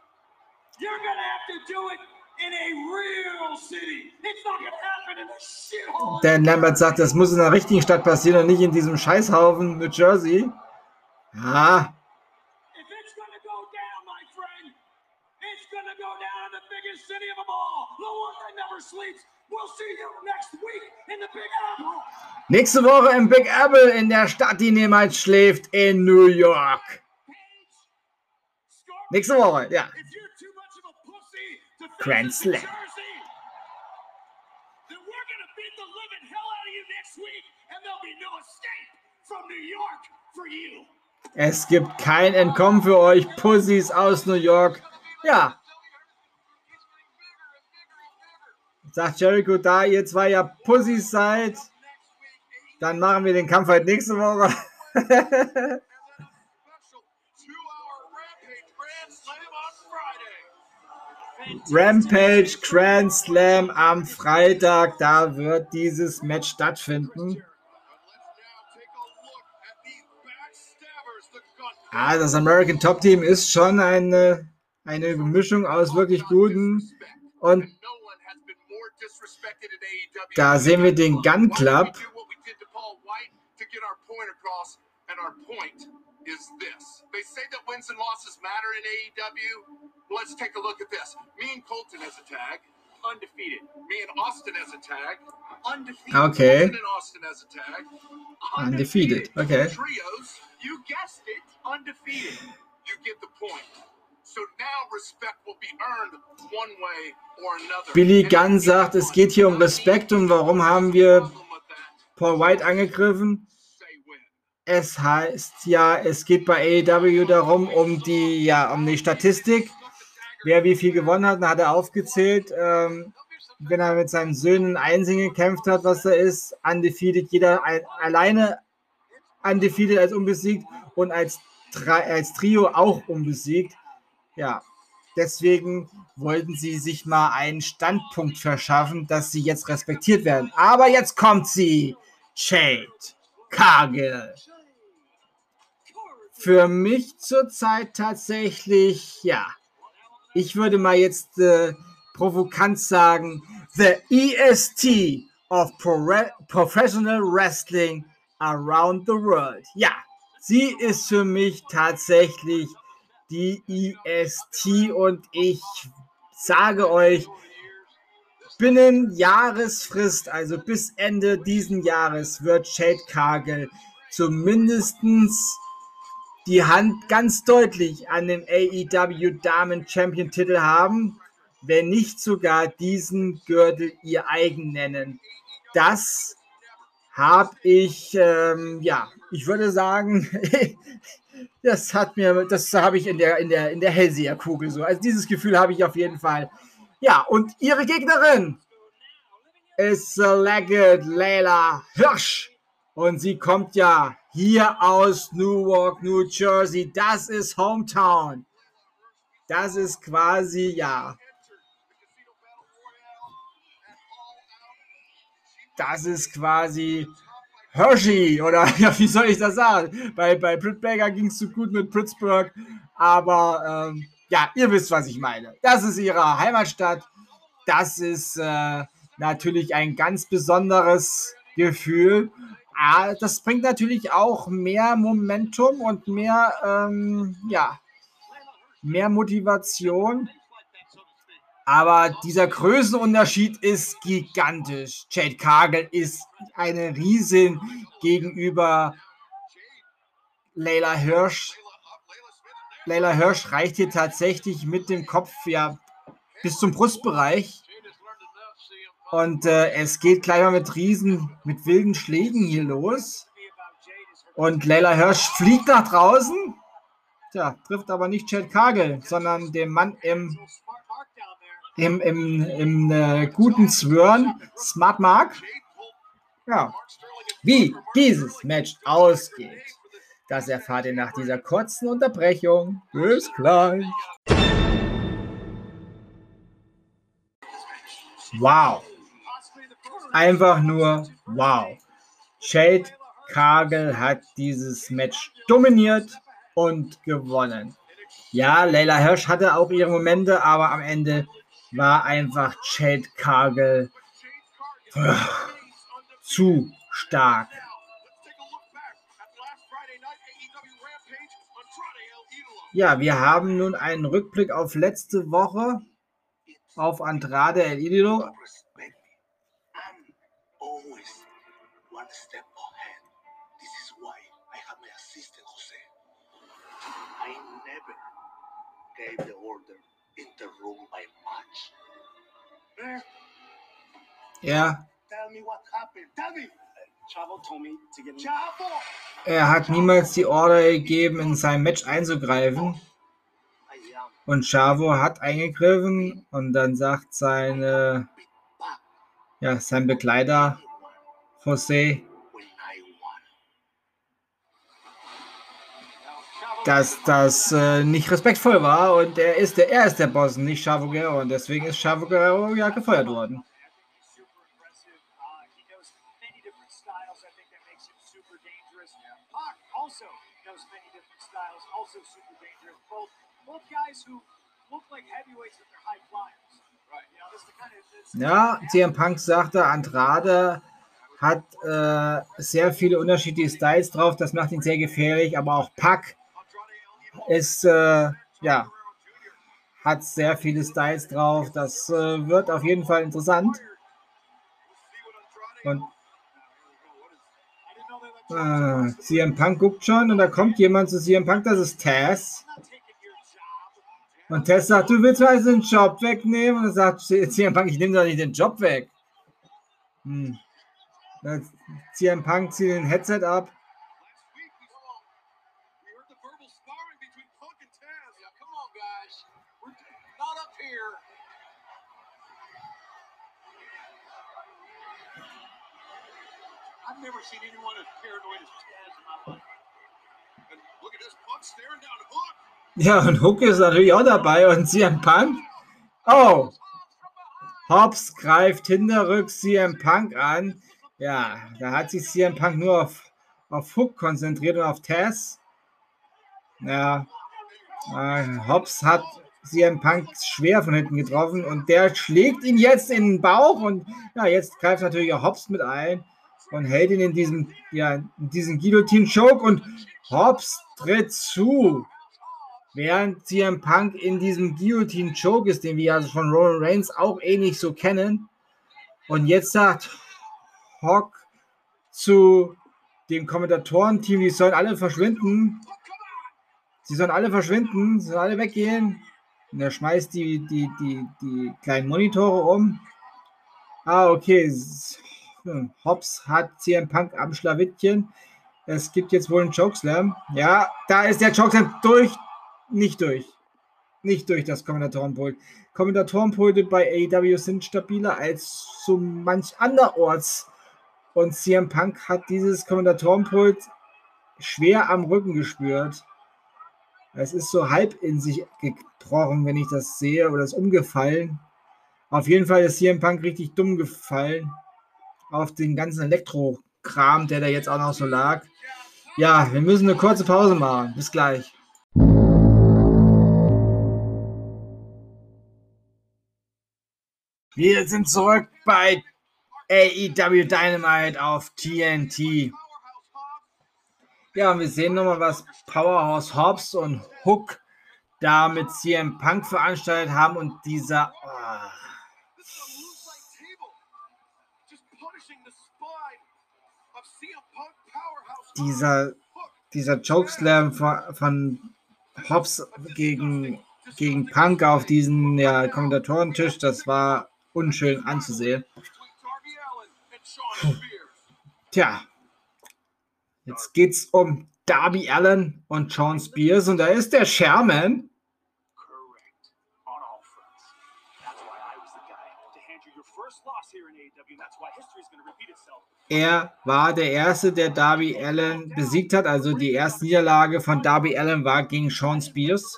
A: Dan Lambert sagt, das muss in einer richtigen Stadt passieren und nicht in diesem Scheißhaufen New Jersey. Ja, Nächste Woche im Big Apple in der Stadt, die niemals schläft, in New York. Nächste Woche, ja. Grand Slam. Es gibt kein Entkommen für euch, Pussys aus New York. Ja, Sagt Jericho, da ihr zwei ja Pussys seid, dann machen wir den Kampf halt nächste Woche. Rampage Grand Slam am Freitag, da wird dieses Match stattfinden. Ah, das American Top Team ist schon eine, eine Mischung aus wirklich guten und da sehen wir den Gun Club. They say that wins and losses matter in AEW. Let's take a look at this. Me and Colton as a tag, undefeated. Me and Austin as a tag, undefeated. Okay. Colton and Austin as a tag, undefeated. undefeated. Okay. Trios, you guessed it, undefeated. You get the point. So now respect will be earned one way or another. Billy Gunn sagt, es geht hier um Respekt und warum haben wir Paul White angegriffen? Es heißt ja, es geht bei AEW darum, um die, ja, um die Statistik, wer wie viel gewonnen hat. Dann hat er aufgezählt, ähm, wenn er mit seinen Söhnen Einzeln gekämpft hat, was er ist, undefeated, jeder ein, alleine undefeated als unbesiegt und als, als Trio auch unbesiegt. Ja, deswegen wollten sie sich mal einen Standpunkt verschaffen, dass sie jetzt respektiert werden. Aber jetzt kommt sie, Jade Cargill. Für mich zurzeit tatsächlich, ja, ich würde mal jetzt äh, provokant sagen, the EST of Pro Professional Wrestling around the world. Ja, sie ist für mich tatsächlich die IST und ich sage euch, binnen Jahresfrist, also bis Ende diesen Jahres, wird Shade Cargill zumindest die Hand ganz deutlich an den AEW Damen Champion Titel haben, wenn nicht sogar diesen Gürtel ihr eigen nennen. Das habe ich, ähm, ja, ich würde sagen, das hat mir, das habe ich in der, in der, in der Hellseherkugel so. Also dieses Gefühl habe ich auf jeden Fall. Ja, und ihre Gegnerin ist Legged Layla Hirsch. Und sie kommt ja hier aus Newark, New Jersey. Das ist Hometown. Das ist quasi, ja. Das ist quasi Hershey oder ja, wie soll ich das sagen? Bei, bei Britt ging es so gut mit Pittsburgh, aber ähm, ja, ihr wisst, was ich meine. Das ist ihre Heimatstadt. Das ist äh, natürlich ein ganz besonderes Gefühl. Ah, das bringt natürlich auch mehr Momentum und mehr, ähm, ja, mehr Motivation. Aber dieser Größenunterschied ist gigantisch. Jade Kagel ist eine Riesin gegenüber Leila Hirsch. Leila Hirsch reicht hier tatsächlich mit dem Kopf ja bis zum Brustbereich. Und äh, es geht gleich mal mit Riesen, mit wilden Schlägen hier los. Und Leila Hirsch fliegt nach draußen. Tja, trifft aber nicht Chad Kagel, sondern den Mann im, im, im, im äh, guten Zwirn, Smart Mark. Ja, wie dieses Match ausgeht, das erfahrt ihr nach dieser kurzen Unterbrechung. Bis gleich. Wow. Einfach nur wow. Shade Kagel hat dieses Match dominiert und gewonnen. Ja, Leila Hirsch hatte auch ihre Momente, aber am Ende war einfach Chad Kagel äh, zu stark. Ja, wir haben nun einen Rückblick auf letzte Woche auf Andrade El Idolo. Gave the order in the room by match. Blair? Yeah. Tell me what happened. Tell me. Chavo told me to get Chavo! Er hat niemals die Order gegeben, in sein Match einzugreifen. Und Chavo hat eingegriffen und dann sagt seine, ja, sein Begleiter Jose, dass das äh, nicht respektvoll war und er ist der, er ist der Boss, nicht Chavo Guerrero und deswegen ist Chavo Guerrero ja gefeuert worden. Ja, CM Punk sagte, Andrade hat äh, sehr viele unterschiedliche Styles drauf, das macht ihn sehr gefährlich, aber auch Pack ist, äh, ja, hat sehr viele Styles drauf. Das äh, wird auf jeden Fall interessant. Und äh, CM Punk guckt schon und da kommt jemand zu CM Punk, das ist Taz. Und Tess sagt, du willst also den Job wegnehmen? Und sagt CM Punk, ich nehme doch nicht den Job weg. Hm. CM Punk zieht den Headset ab. Ja, und Hook ist natürlich auch dabei und CM Punk. Oh! Hobbs greift hinterrücks CM Punk an. Ja, da hat sich CM Punk nur auf, auf Hook konzentriert und auf Tess. Ja, äh, Hobbs hat CM Punk schwer von hinten getroffen und der schlägt ihn jetzt in den Bauch und ja, jetzt greift natürlich auch Hobbs mit ein und hält ihn in diesem, ja, in diesem Guillotine-Choke und Hobbs tritt zu. Während CM Punk in diesem Guillotine-Choke ist, den wir also von Roman Reigns auch ähnlich so kennen. Und jetzt sagt Hawk zu dem Kommentatorenteam, die sollen alle verschwinden. Sie sollen alle verschwinden, sie sollen alle weggehen. Und er schmeißt die, die, die, die kleinen Monitore um. Ah, okay. Hobbs hat CM Punk am Schlawittchen. Es gibt jetzt wohl einen Chokeslam. Ja, da ist der Chokeslam durch. Nicht durch. Nicht durch das Kommentatorenpult. Kommentatorenpulte bei AEW sind stabiler als so manch anderorts. Und CM Punk hat dieses Kommentatorenpult schwer am Rücken gespürt. Es ist so halb in sich gebrochen, wenn ich das sehe, oder ist umgefallen. Auf jeden Fall ist CM Punk richtig dumm gefallen auf den ganzen Elektro-Kram, der da jetzt auch noch so lag. Ja, wir müssen eine kurze Pause machen. Bis gleich. Wir sind zurück bei AEW Dynamite auf TNT. Ja, wir sehen nochmal, was Powerhouse Hobbs und Hook da mit CM Punk veranstaltet haben und dieser. Oh, dieser, dieser Chokeslam von, von Hobbs gegen, gegen Punk auf diesen ja, Kommentatorentisch, das war unschön anzusehen. Tja, jetzt geht's um Darby Allen und Sean Spears und da ist der Sherman. Er war der Erste, der Darby Allen besiegt hat. Also die erste Niederlage von Darby Allen war gegen Sean Spears.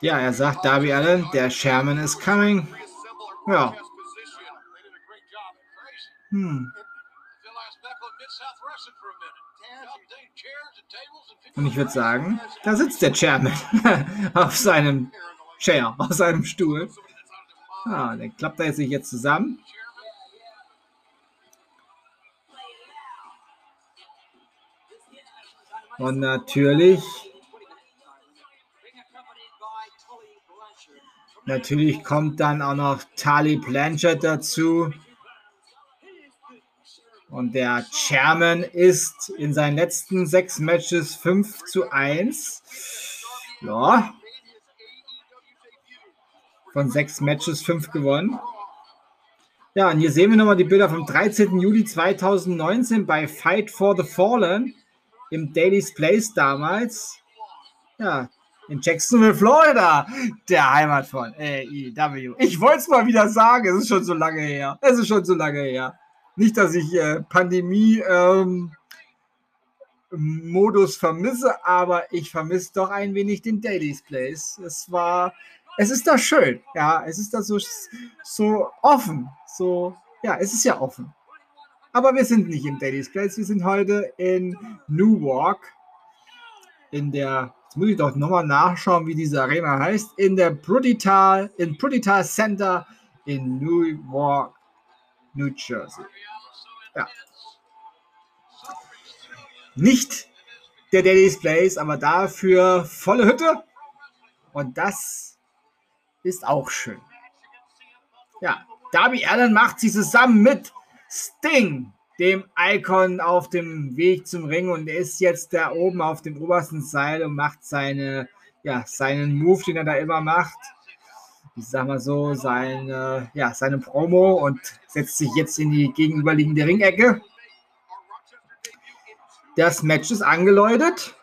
A: Ja, er sagt Darby Allen, der Sherman is coming. Ja. Hm. Und ich würde sagen, da sitzt der Chairman auf seinem Chair, auf seinem Stuhl. Ah, dann klappt er sich jetzt zusammen. Und natürlich Natürlich kommt dann auch noch Tali Blanchard dazu. Und der Chairman ist in seinen letzten sechs Matches 5 zu 1. Ja. Von sechs Matches fünf gewonnen. Ja, und hier sehen wir nochmal die Bilder vom 13. Juli 2019 bei Fight for the Fallen im Daily's Place damals. Ja, in Jacksonville, Florida, der Heimat von AEW. Ich wollte es mal wieder sagen, es ist schon so lange her. Es ist schon so lange her. Nicht, dass ich äh, Pandemie ähm, Modus vermisse, aber ich vermisse doch ein wenig den Daily's Place. Es war, es ist da schön, ja, es ist da so, so offen, so, ja, es ist ja offen. Aber wir sind nicht im Daily's Place, wir sind heute in Newark, in der Jetzt muss ich doch nochmal nachschauen, wie diese Arena heißt. In der Prutital, in Prutital Center in Newark, New Jersey. Ja. Nicht der Daddy's Place, aber dafür volle Hütte. Und das ist auch schön. Ja, Darby Allen macht sie zusammen mit Sting dem Icon auf dem Weg zum Ring und ist jetzt da oben auf dem obersten Seil und macht seine, ja, seinen Move, den er da immer macht. Ich sag mal so, seine, ja, seine Promo und setzt sich jetzt in die gegenüberliegende Ringecke. Das Match ist angeläutet.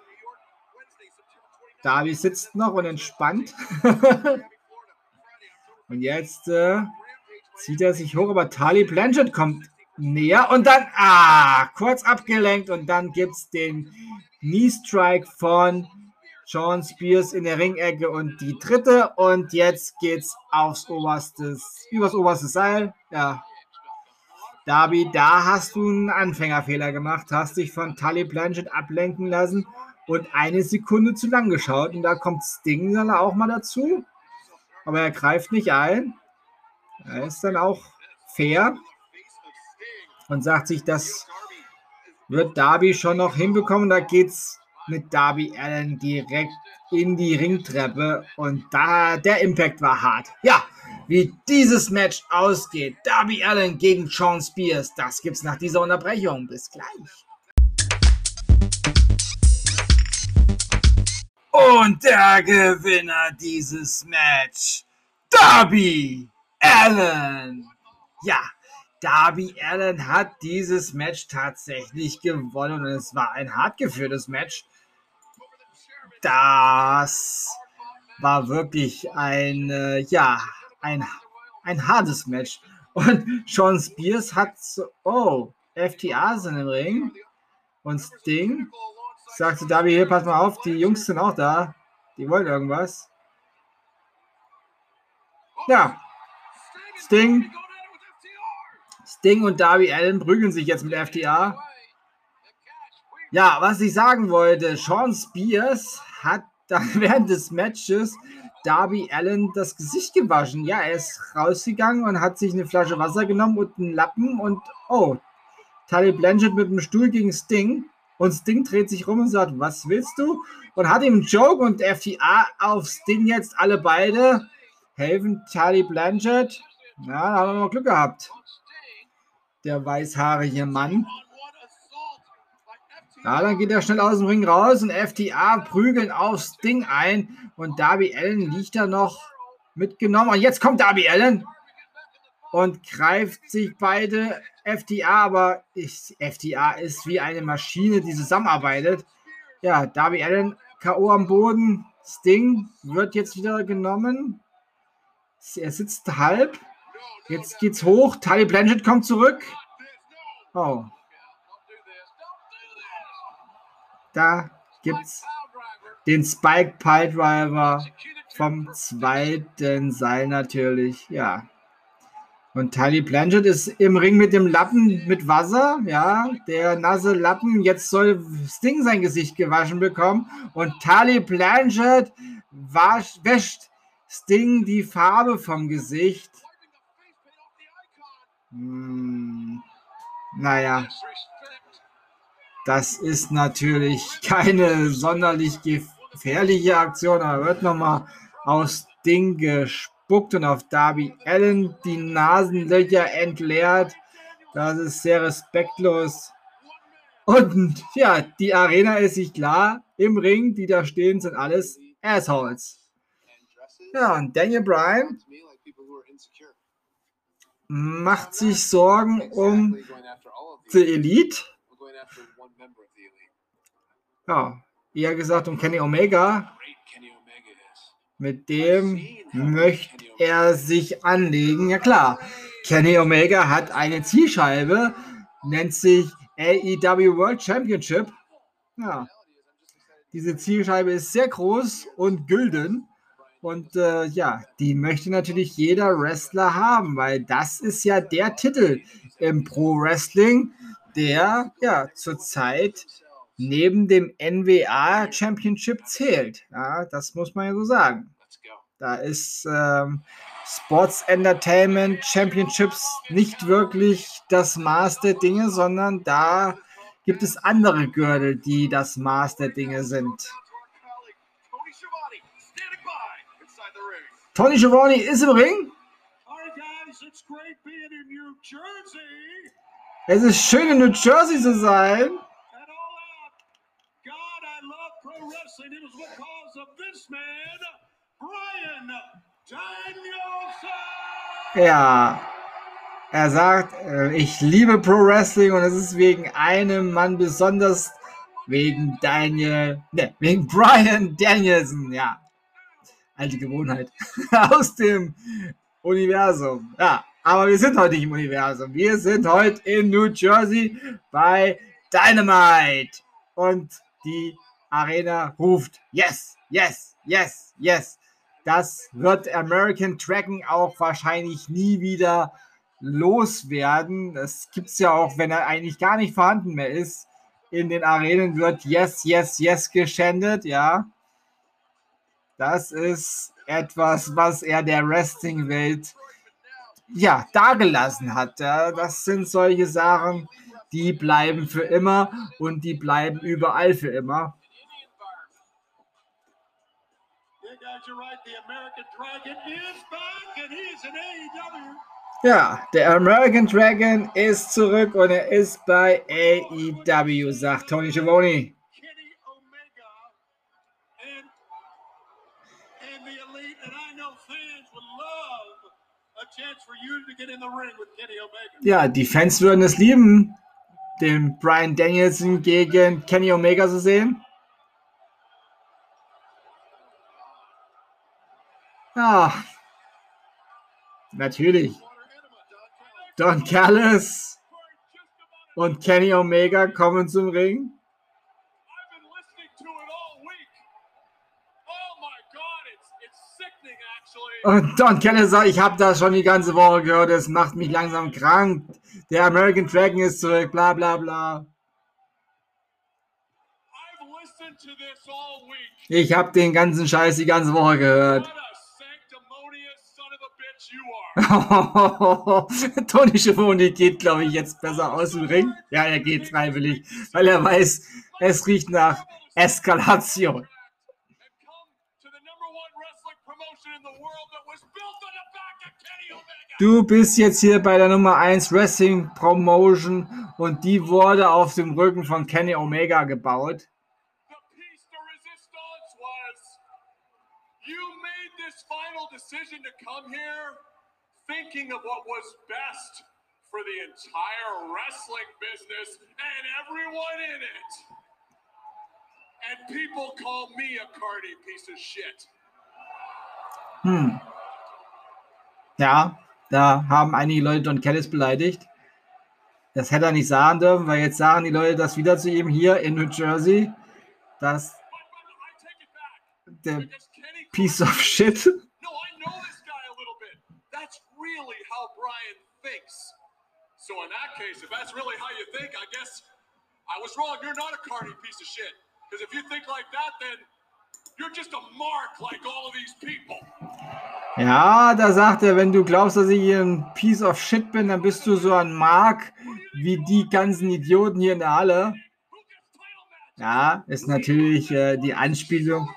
A: Darby sitzt noch und entspannt. und jetzt äh, zieht er sich hoch, aber Tali Blanchett kommt näher und dann, ah, kurz abgelenkt und dann gibt es den Knee Strike von Sean Spears in der Ringecke und die dritte und jetzt geht's aufs oberste, übers oberste Seil. Ja. Darby, da hast du einen Anfängerfehler gemacht, hast dich von Tully Blanchett ablenken lassen und eine Sekunde zu lang geschaut und da kommt Sting dann auch mal dazu. Aber er greift nicht ein. Er ist dann auch fair und sagt sich, das wird Darby schon noch hinbekommen. Da geht es mit Darby Allen direkt in die Ringtreppe und da der Impact war hart. Ja, wie dieses Match ausgeht, Darby Allen gegen Sean Spears, das gibt's nach dieser Unterbrechung. Bis gleich. Und der Gewinner dieses Match, Darby Allen. Ja, Darby Allen hat dieses Match tatsächlich gewonnen und es war ein hart geführtes Match. Das war wirklich ein, äh, ja, ein, ein hartes Match. Und Sean Spears hat so, oh, FTA sind im Ring. Und Sting sagte Darby, hier, pass mal auf, die Jungs sind auch da. Die wollen irgendwas. Ja, Sting Sting und Darby Allen prügeln sich jetzt mit FTA. Ja, was ich sagen wollte, Sean Spears hat dann während des Matches Darby Allen das Gesicht gewaschen. Ja, er ist rausgegangen und hat sich eine Flasche Wasser genommen und einen Lappen und oh, Tully Blanchard mit dem Stuhl gegen Sting. Und Sting dreht sich rum und sagt, was willst du? Und hat ihm einen Joke und FTA auf Sting jetzt alle beide helfen Tully Blanchard. Ja, da haben wir mal Glück gehabt. Der weißhaarige Mann. Ja, dann geht er schnell aus dem Ring raus und FTA prügeln aufs Ding ein und Darby Allen liegt da noch mitgenommen. Und jetzt kommt Darby Allen und greift sich beide FTA, aber ich, FTA ist wie eine Maschine, die zusammenarbeitet. Ja, Darby Allen K.O. am Boden. Sting wird jetzt wieder genommen. Er sitzt halb. Jetzt geht's hoch. Tully Blanchett kommt zurück. Oh, Da gibt's den Spike Pile Driver vom zweiten Seil natürlich, ja. Und Tally Blanchett ist im Ring mit dem Lappen mit Wasser, ja. Der nasse Lappen, jetzt soll Sting sein Gesicht gewaschen bekommen. Und Tally Blanchett wasch, wäscht Sting die Farbe vom Gesicht. Hm, naja, das ist natürlich keine sonderlich gefährliche Aktion, aber wird nochmal aus Ding gespuckt und auf Darby Allen die Nasenlöcher entleert. Das ist sehr respektlos. Und ja, die Arena ist sich klar. Im Ring, die da stehen, sind alles Assholes. Ja, und Daniel Bryan macht sich Sorgen um die Elite ja, eher gesagt um Kenny Omega. Mit dem möchte er sich anlegen. Ja klar, Kenny Omega hat eine Zielscheibe, nennt sich AEW World Championship. Ja, diese Zielscheibe ist sehr groß und gülden. Und äh, ja, die möchte natürlich jeder Wrestler haben, weil das ist ja der Titel im Pro Wrestling, der ja zurzeit neben dem NWA Championship zählt. Ja, das muss man ja so sagen. Da ist ähm, Sports Entertainment Championships nicht wirklich das Maß der Dinge, sondern da gibt es andere Gürtel, die das Maß der Dinge sind. Tony Schiavone ist im Ring. Es ist schön in New Jersey zu sein. Ja. Er sagt, äh, ich liebe Pro Wrestling und es ist wegen einem Mann besonders, wegen Daniel, ne, wegen Brian Danielson, ja. Alte Gewohnheit. Aus dem Universum. Ja, aber wir sind heute nicht im Universum. Wir sind heute in New Jersey bei Dynamite. Und die Arena ruft Yes, yes, yes, yes. Das wird American Dragon auch wahrscheinlich nie wieder loswerden. Das gibt es ja auch, wenn er eigentlich gar nicht vorhanden mehr ist. In den Arenen wird Yes, Yes, Yes geschändet, ja. Das ist etwas, was er der Wrestling-Welt ja, dagelassen hat. Ja. Das sind solche Sachen, die bleiben für immer und die bleiben überall für immer. Ja, der American Dragon ist zurück und er ist bei AEW, sagt Tony Schiavone. Ja, die Fans würden es lieben, den Brian Danielson gegen Kenny Omega zu sehen. Ja, natürlich. Don Callis und Kenny Omega kommen zum Ring. Und Don Callis sagt, ich habe das schon die ganze Woche gehört, es macht mich langsam krank. Der American Dragon ist zurück, bla bla bla. Ich habe den ganzen Scheiß die ganze Woche gehört. Tony Schiavone geht, glaube ich, jetzt besser aus dem Ring. Ja, er geht freiwillig, weil er weiß, es riecht nach Eskalation. Du bist jetzt hier bei der Nummer 1 Wrestling Promotion und die wurde auf dem Rücken von Kenny Omega gebaut. decision to come here thinking of what was best for the entire wrestling business and everyone in it. And people call me a Cardi piece of shit. Hm. Ja, da haben einige Leute Don Kellis beleidigt. Das hätte er nicht sagen dürfen, weil jetzt sagen die Leute das wieder zu ihm hier in New Jersey, dass der Piece of Shit So in that case, if that's really how you think, I guess I was wrong. You're not a Cardi piece of shit. Because if you think like that, then you're just a mark like all of these people. Ja, da sagt er, wenn du glaubst, dass ich ein Piece of Shit bin, dann bist du so ein Mark wie die ganzen Idioten hier in der Halle. Ja, ist natürlich äh, die Anspielung.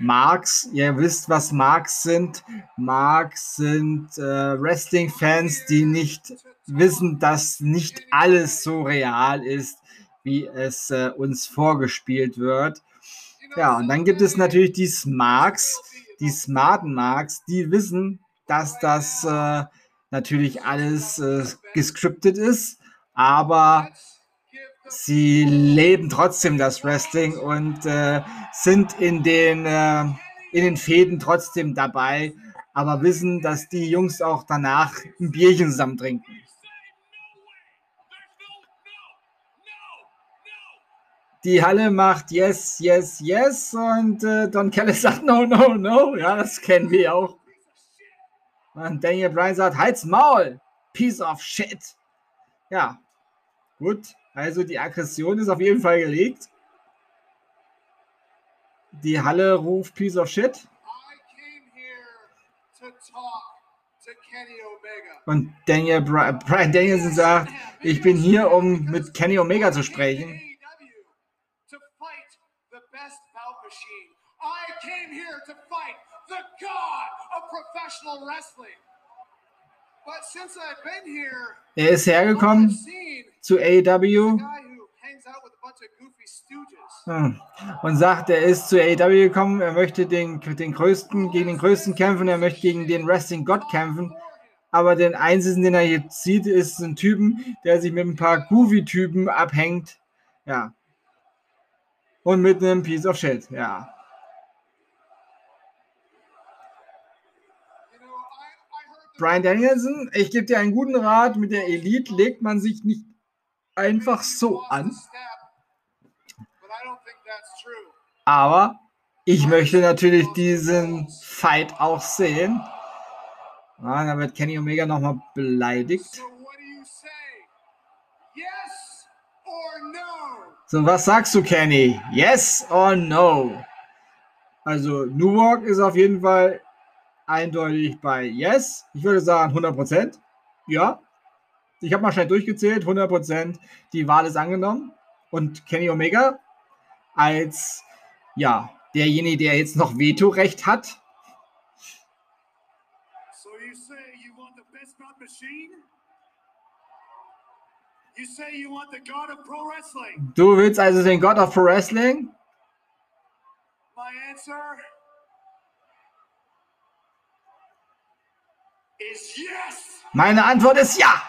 A: Marks, ihr wisst, was Marks sind. Marks sind äh, Wrestling-Fans, die nicht wissen, dass nicht alles so real ist, wie es äh, uns vorgespielt wird. Ja, und dann gibt es natürlich die Smarks, die smarten Marks, die wissen, dass das äh, natürlich alles äh, gescriptet ist, aber sie leben trotzdem das Wrestling und äh, sind in den, äh, in den Fäden trotzdem dabei, aber wissen, dass die Jungs auch danach ein Bierchen zusammen trinken. Die Halle macht yes, yes, yes und äh, Don Kelly sagt no, no, no. Ja, das kennen wir auch. Und Daniel Bryan sagt, halt's Maul, piece of shit. Ja, gut. Also die Aggression ist auf jeden Fall gelegt. Die Halle ruft piece of shit. Und Daniel Bryan Danielson sagt, ich bin hier, um mit Kenny Omega zu sprechen. Came here to fight the god of professional wrestling. But since I've been here, er ist hergekommen zu AEW hm. und sagt, er ist zu AEW gekommen, er möchte den, den größten, gegen den größten kämpfen, er möchte gegen den Wrestling-Gott kämpfen. Aber den einzigen, den er jetzt sieht, ist ein Typen, der sich mit ein paar Goofy-Typen abhängt. Ja. Und mit einem Piece of Shit, ja. Brian Danielson, ich gebe dir einen guten Rat, mit der Elite legt man sich nicht einfach so an. Aber ich möchte natürlich diesen Fight auch sehen. Ah, da wird Kenny Omega nochmal beleidigt. So, was sagst du, Kenny? Yes or no? Also, New York ist auf jeden Fall eindeutig bei Yes. Ich würde sagen 100 Prozent. Ja. Ich habe mal schnell durchgezählt. 100 Prozent. Die Wahl ist angenommen. Und Kenny Omega als, ja, derjenige, der jetzt noch Vetorecht hat. So you say you want the best machine? You say you want the God of Pro Wrestling? Du willst also den God of Pro Wrestling? My answer Meine Antwort ist ja.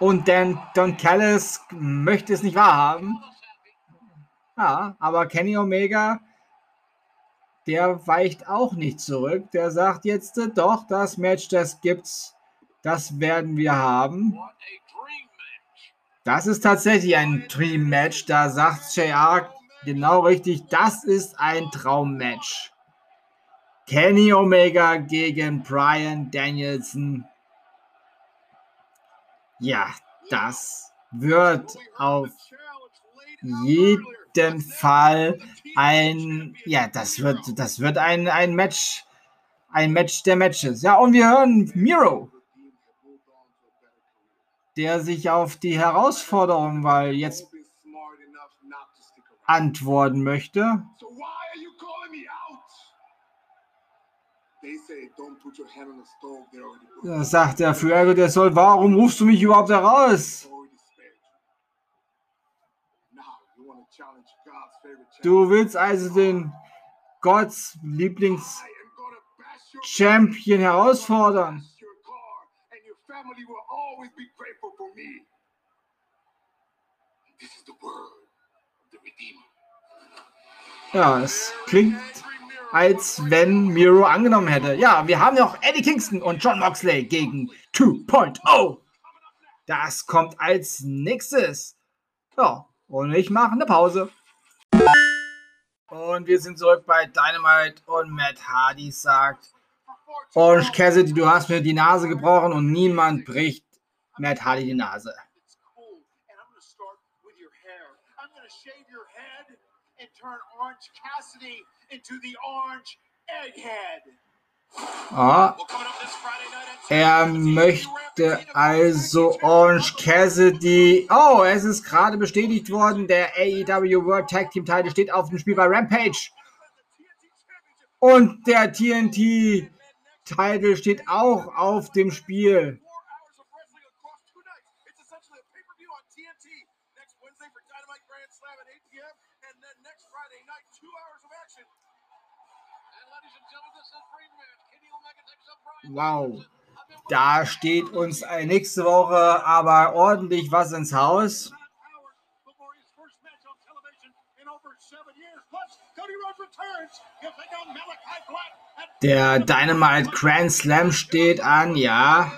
A: Und denn Don Callis möchte es nicht wahrhaben. Ja, aber Kenny Omega, der weicht auch nicht zurück. Der sagt jetzt, doch, das Match, das gibt's. Das werden wir haben. Das ist tatsächlich ein Dream Match. Da sagt JR genau richtig, das ist ein Traummatch. Kenny Omega gegen Brian Danielson. Ja, das wird auf jeden Fall ein, ja, das wird, das wird ein, ein Match, ein Match der Matches. Ja, und wir hören Miro. Der sich auf die Herausforderung, weil jetzt antworten möchte. Da sagt der Fuego, der soll, warum rufst du mich überhaupt heraus? Du willst also den Gottes Lieblings-Champion herausfordern. Ja, es klingt, als wenn Miro angenommen hätte. Ja, wir haben noch Eddie Kingston und John Moxley gegen 2.0. Das kommt als nächstes. Ja, und ich mache eine Pause. Und wir sind zurück bei Dynamite und Matt Hardy sagt, Orange Cassidy, du hast mir die Nase gebrochen und niemand bricht Matt Hardy die Nase. Ah, er möchte also Orange Cassidy. Oh, es ist gerade bestätigt worden. Der AEW World Tag Team Title steht auf dem Spiel bei Rampage. Und der TNT Title steht auch auf dem Spiel. Wow. Da steht uns nächste Woche aber ordentlich was ins Haus. Der Dynamite Grand Slam steht an, ja.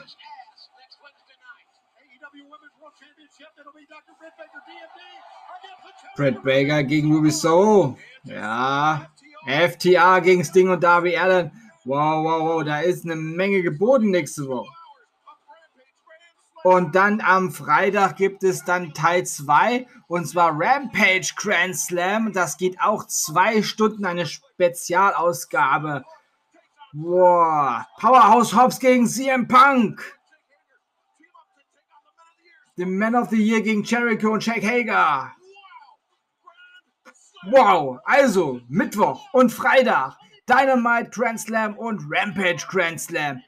A: Brett Baker gegen Ruby Soho. Ja. FTA gegen Sting und Darby Allen. Wow, wow, wow, da ist eine Menge geboten nächste Woche. Und dann am Freitag gibt es dann Teil 2 und zwar Rampage Grand Slam. Das geht auch zwei Stunden, eine Spezialausgabe. Wow. Powerhouse Hobbs gegen CM Punk. The Man of the Year gegen Jericho und Jake Hager. Wow, also Mittwoch und Freitag Dynamite Grand Slam und Rampage Grand Slam.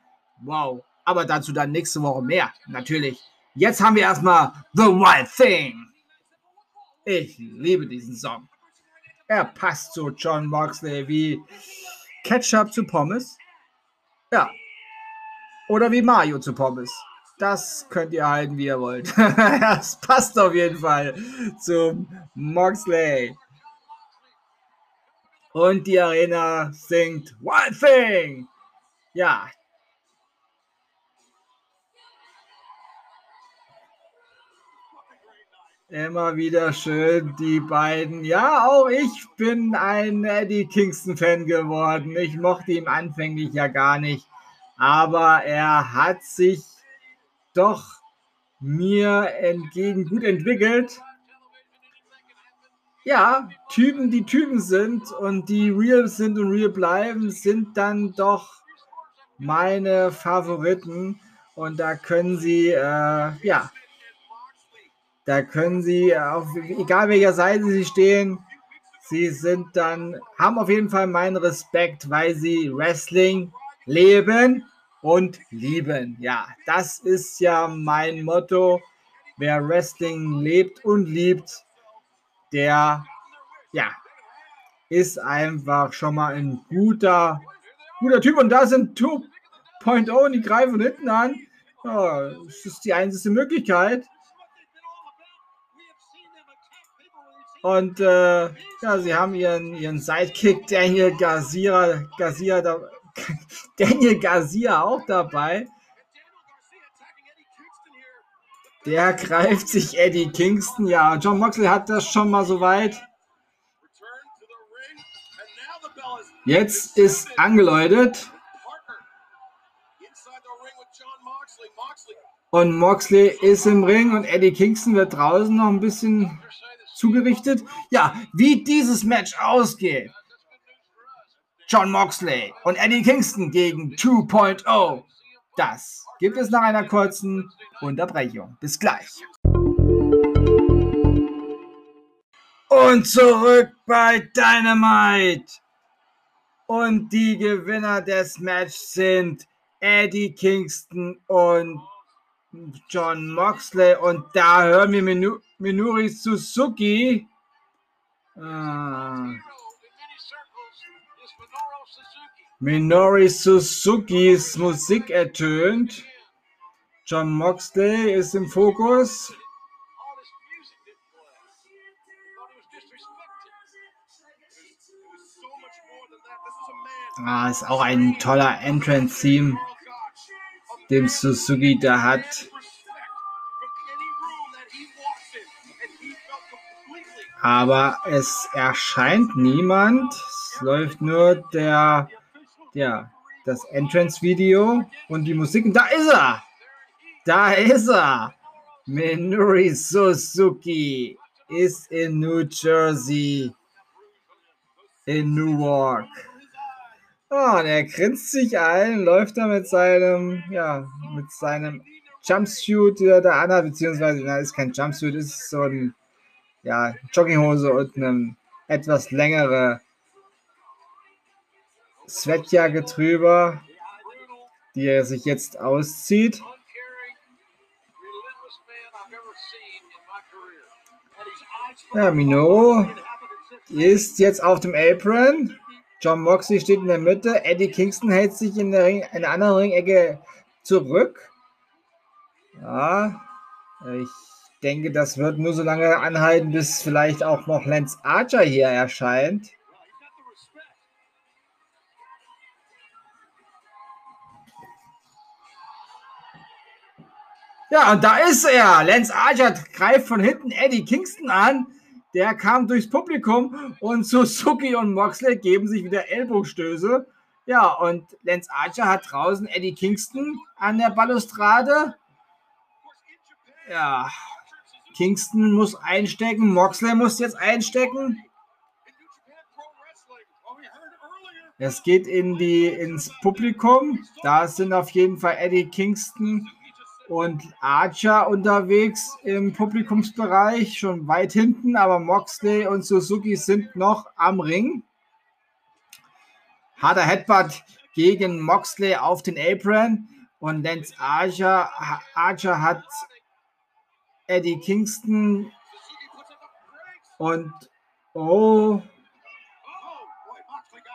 A: Wow. Aber dazu dann nächste Woche mehr, natürlich. Jetzt haben wir erstmal The Wild Thing. Ich liebe diesen Song. Er passt zu John Moxley wie Ketchup zu Pommes. Ja. Oder wie Mario zu Pommes. Das könnt ihr halten, wie ihr wollt. das passt auf jeden Fall zum Moxley. Und die Arena singt One Thing. Ja. Immer wieder schön, die beiden. Ja, auch ich bin ein Eddie Kingston-Fan geworden. Ich mochte ihn anfänglich ja gar nicht. Aber er hat sich doch mir entgegen gut entwickelt ja, Typen, die Typen sind und die real sind und real bleiben, sind dann doch meine Favoriten. Und da können sie, äh, ja, da können sie, auf, egal welcher Seite sie stehen, sie sind dann, haben auf jeden Fall meinen Respekt, weil sie Wrestling leben und lieben. Ja, das ist ja mein Motto. Wer Wrestling lebt und liebt, der ja ist einfach schon mal ein guter, guter Typ. Und da sind 2.0 und die greifen hinten an. Ja, das ist die einzige Möglichkeit. Und äh, ja, sie haben ihren, ihren Sidekick Daniel Garcia, Garcia da, Daniel Garcia auch dabei. Der greift sich Eddie Kingston. Ja, John Moxley hat das schon mal so weit. Jetzt ist angeläutet. Und Moxley ist im Ring und Eddie Kingston wird draußen noch ein bisschen zugerichtet. Ja, wie dieses Match ausgeht. John Moxley und Eddie Kingston gegen 2.0. Das gibt es nach einer kurzen Unterbrechung. Bis gleich. Und zurück bei Dynamite. Und die Gewinner des Matches sind Eddie Kingston und John Moxley. Und da hören wir Minu Minuri Suzuki. Ah. Minori Suzukis Musik ertönt. John Moxley ist im Fokus. Ah, ist auch ein toller Entrance-Theme, den Suzuki da hat. Aber es erscheint niemand. Es läuft nur der ja, das Entrance-Video und die Musik. Und da ist er! Da ist er! Minori Suzuki ist in New Jersey, in Newark. Oh, und er grinst sich ein, läuft da mit seinem, ja, mit seinem Jumpsuit, der anhat, beziehungsweise, na, ist kein Jumpsuit, ist so ein, ja, Jogginghose und eine etwas längere Sweatjacke drüber, die er sich jetzt auszieht. Ja, Minoru ist jetzt auf dem Apron. John Moxley steht in der Mitte. Eddie Kingston hält sich in der, Ring, in der anderen Ringecke zurück. Ja, ich denke, das wird nur so lange anhalten, bis vielleicht auch noch Lance Archer hier erscheint. Ja, und da ist er. Lance Archer greift von hinten Eddie Kingston an. Der kam durchs Publikum und Suzuki und Moxley geben sich wieder Ellbogenstöße. Ja, und Lance Archer hat draußen Eddie Kingston an der Balustrade. Ja, Kingston muss einstecken, Moxley muss jetzt einstecken. Es geht in die, ins Publikum. Da sind auf jeden Fall Eddie Kingston und Archer unterwegs im Publikumsbereich, schon weit hinten, aber Moxley und Suzuki sind noch am Ring. Harter Headbutt gegen Moxley auf den Apron und Lance Archer, Archer hat Eddie Kingston und oh,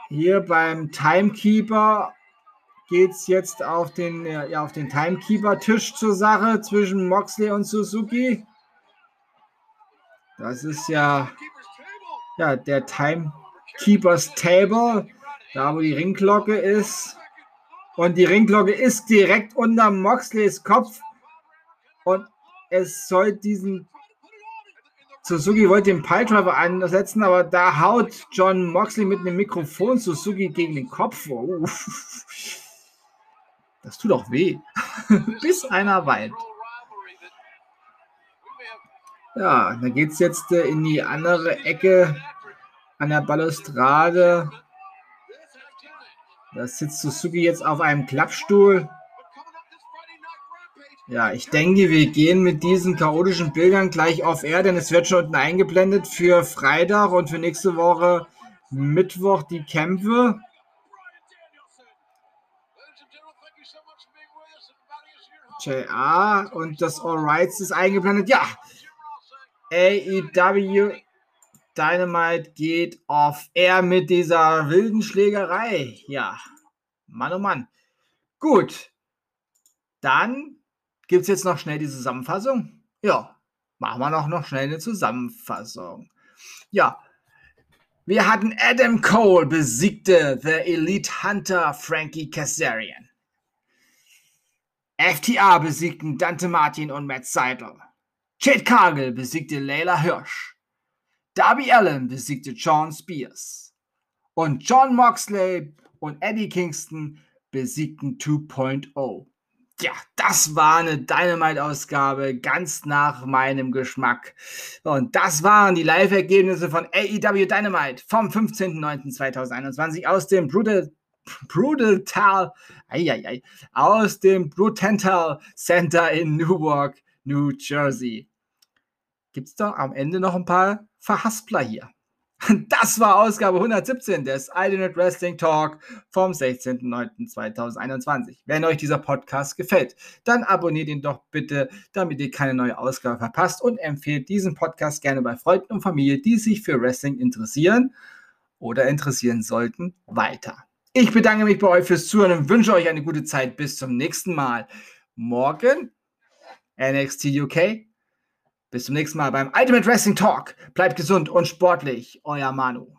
A: hier beim Timekeeper geht es jetzt auf den, ja, auf den Timekeeper-Tisch zur Sache zwischen Moxley und Suzuki. Das ist ja, ja der Timekeepers Table, da wo die Ringglocke ist. Und die Ringglocke ist direkt unter Moxleys Kopf. Und es soll diesen Suzuki wollte den Piledriver ansetzen, aber da haut John Moxley mit einem Mikrofon Suzuki gegen den Kopf. Uff. Das tut auch weh. Bis einer weint. Ja, dann geht es jetzt äh, in die andere Ecke an der Balustrade. Da sitzt Suzuki jetzt auf einem Klappstuhl. Ja, ich denke, wir gehen mit diesen chaotischen Bildern gleich auf Air, denn es wird schon unten eingeblendet für Freitag und für nächste Woche Mittwoch die Kämpfe. JR und das All Rights ist eingeblendet. Ja, AEW Dynamite geht off air mit dieser wilden Schlägerei. Ja, Mann oh Mann. Gut, dann gibt es jetzt noch schnell die Zusammenfassung. Ja, machen wir noch, noch schnell eine Zusammenfassung. Ja, wir hatten Adam Cole besiegte The Elite Hunter Frankie Kazarian. FTA besiegten Dante Martin und Matt Seidel. Chad Cargill besiegte Layla Hirsch. Darby Allen besiegte Sean Spears. Und John Moxley und Eddie Kingston besiegten 2.0. Ja, das war eine Dynamite-Ausgabe, ganz nach meinem Geschmack. Und das waren die Live-Ergebnisse von AEW Dynamite vom 15.09.2021 aus dem Brutal Brutal Tal, ei, aus dem Brutental Center in Newark, New Jersey. Gibt es doch am Ende noch ein paar Verhaspler hier. Das war Ausgabe 117 des Ultimate Wrestling Talk vom 16.09.2021. Wenn euch dieser Podcast gefällt, dann abonniert ihn doch bitte, damit ihr keine neue Ausgabe verpasst und empfehlt diesen Podcast gerne bei Freunden und Familie, die sich für Wrestling interessieren oder interessieren sollten, weiter. Ich bedanke mich bei euch fürs Zuhören und wünsche euch eine gute Zeit. Bis zum nächsten Mal. Morgen NXT UK bis zum nächsten Mal beim Ultimate Wrestling Talk. Bleibt gesund und sportlich. Euer Manu.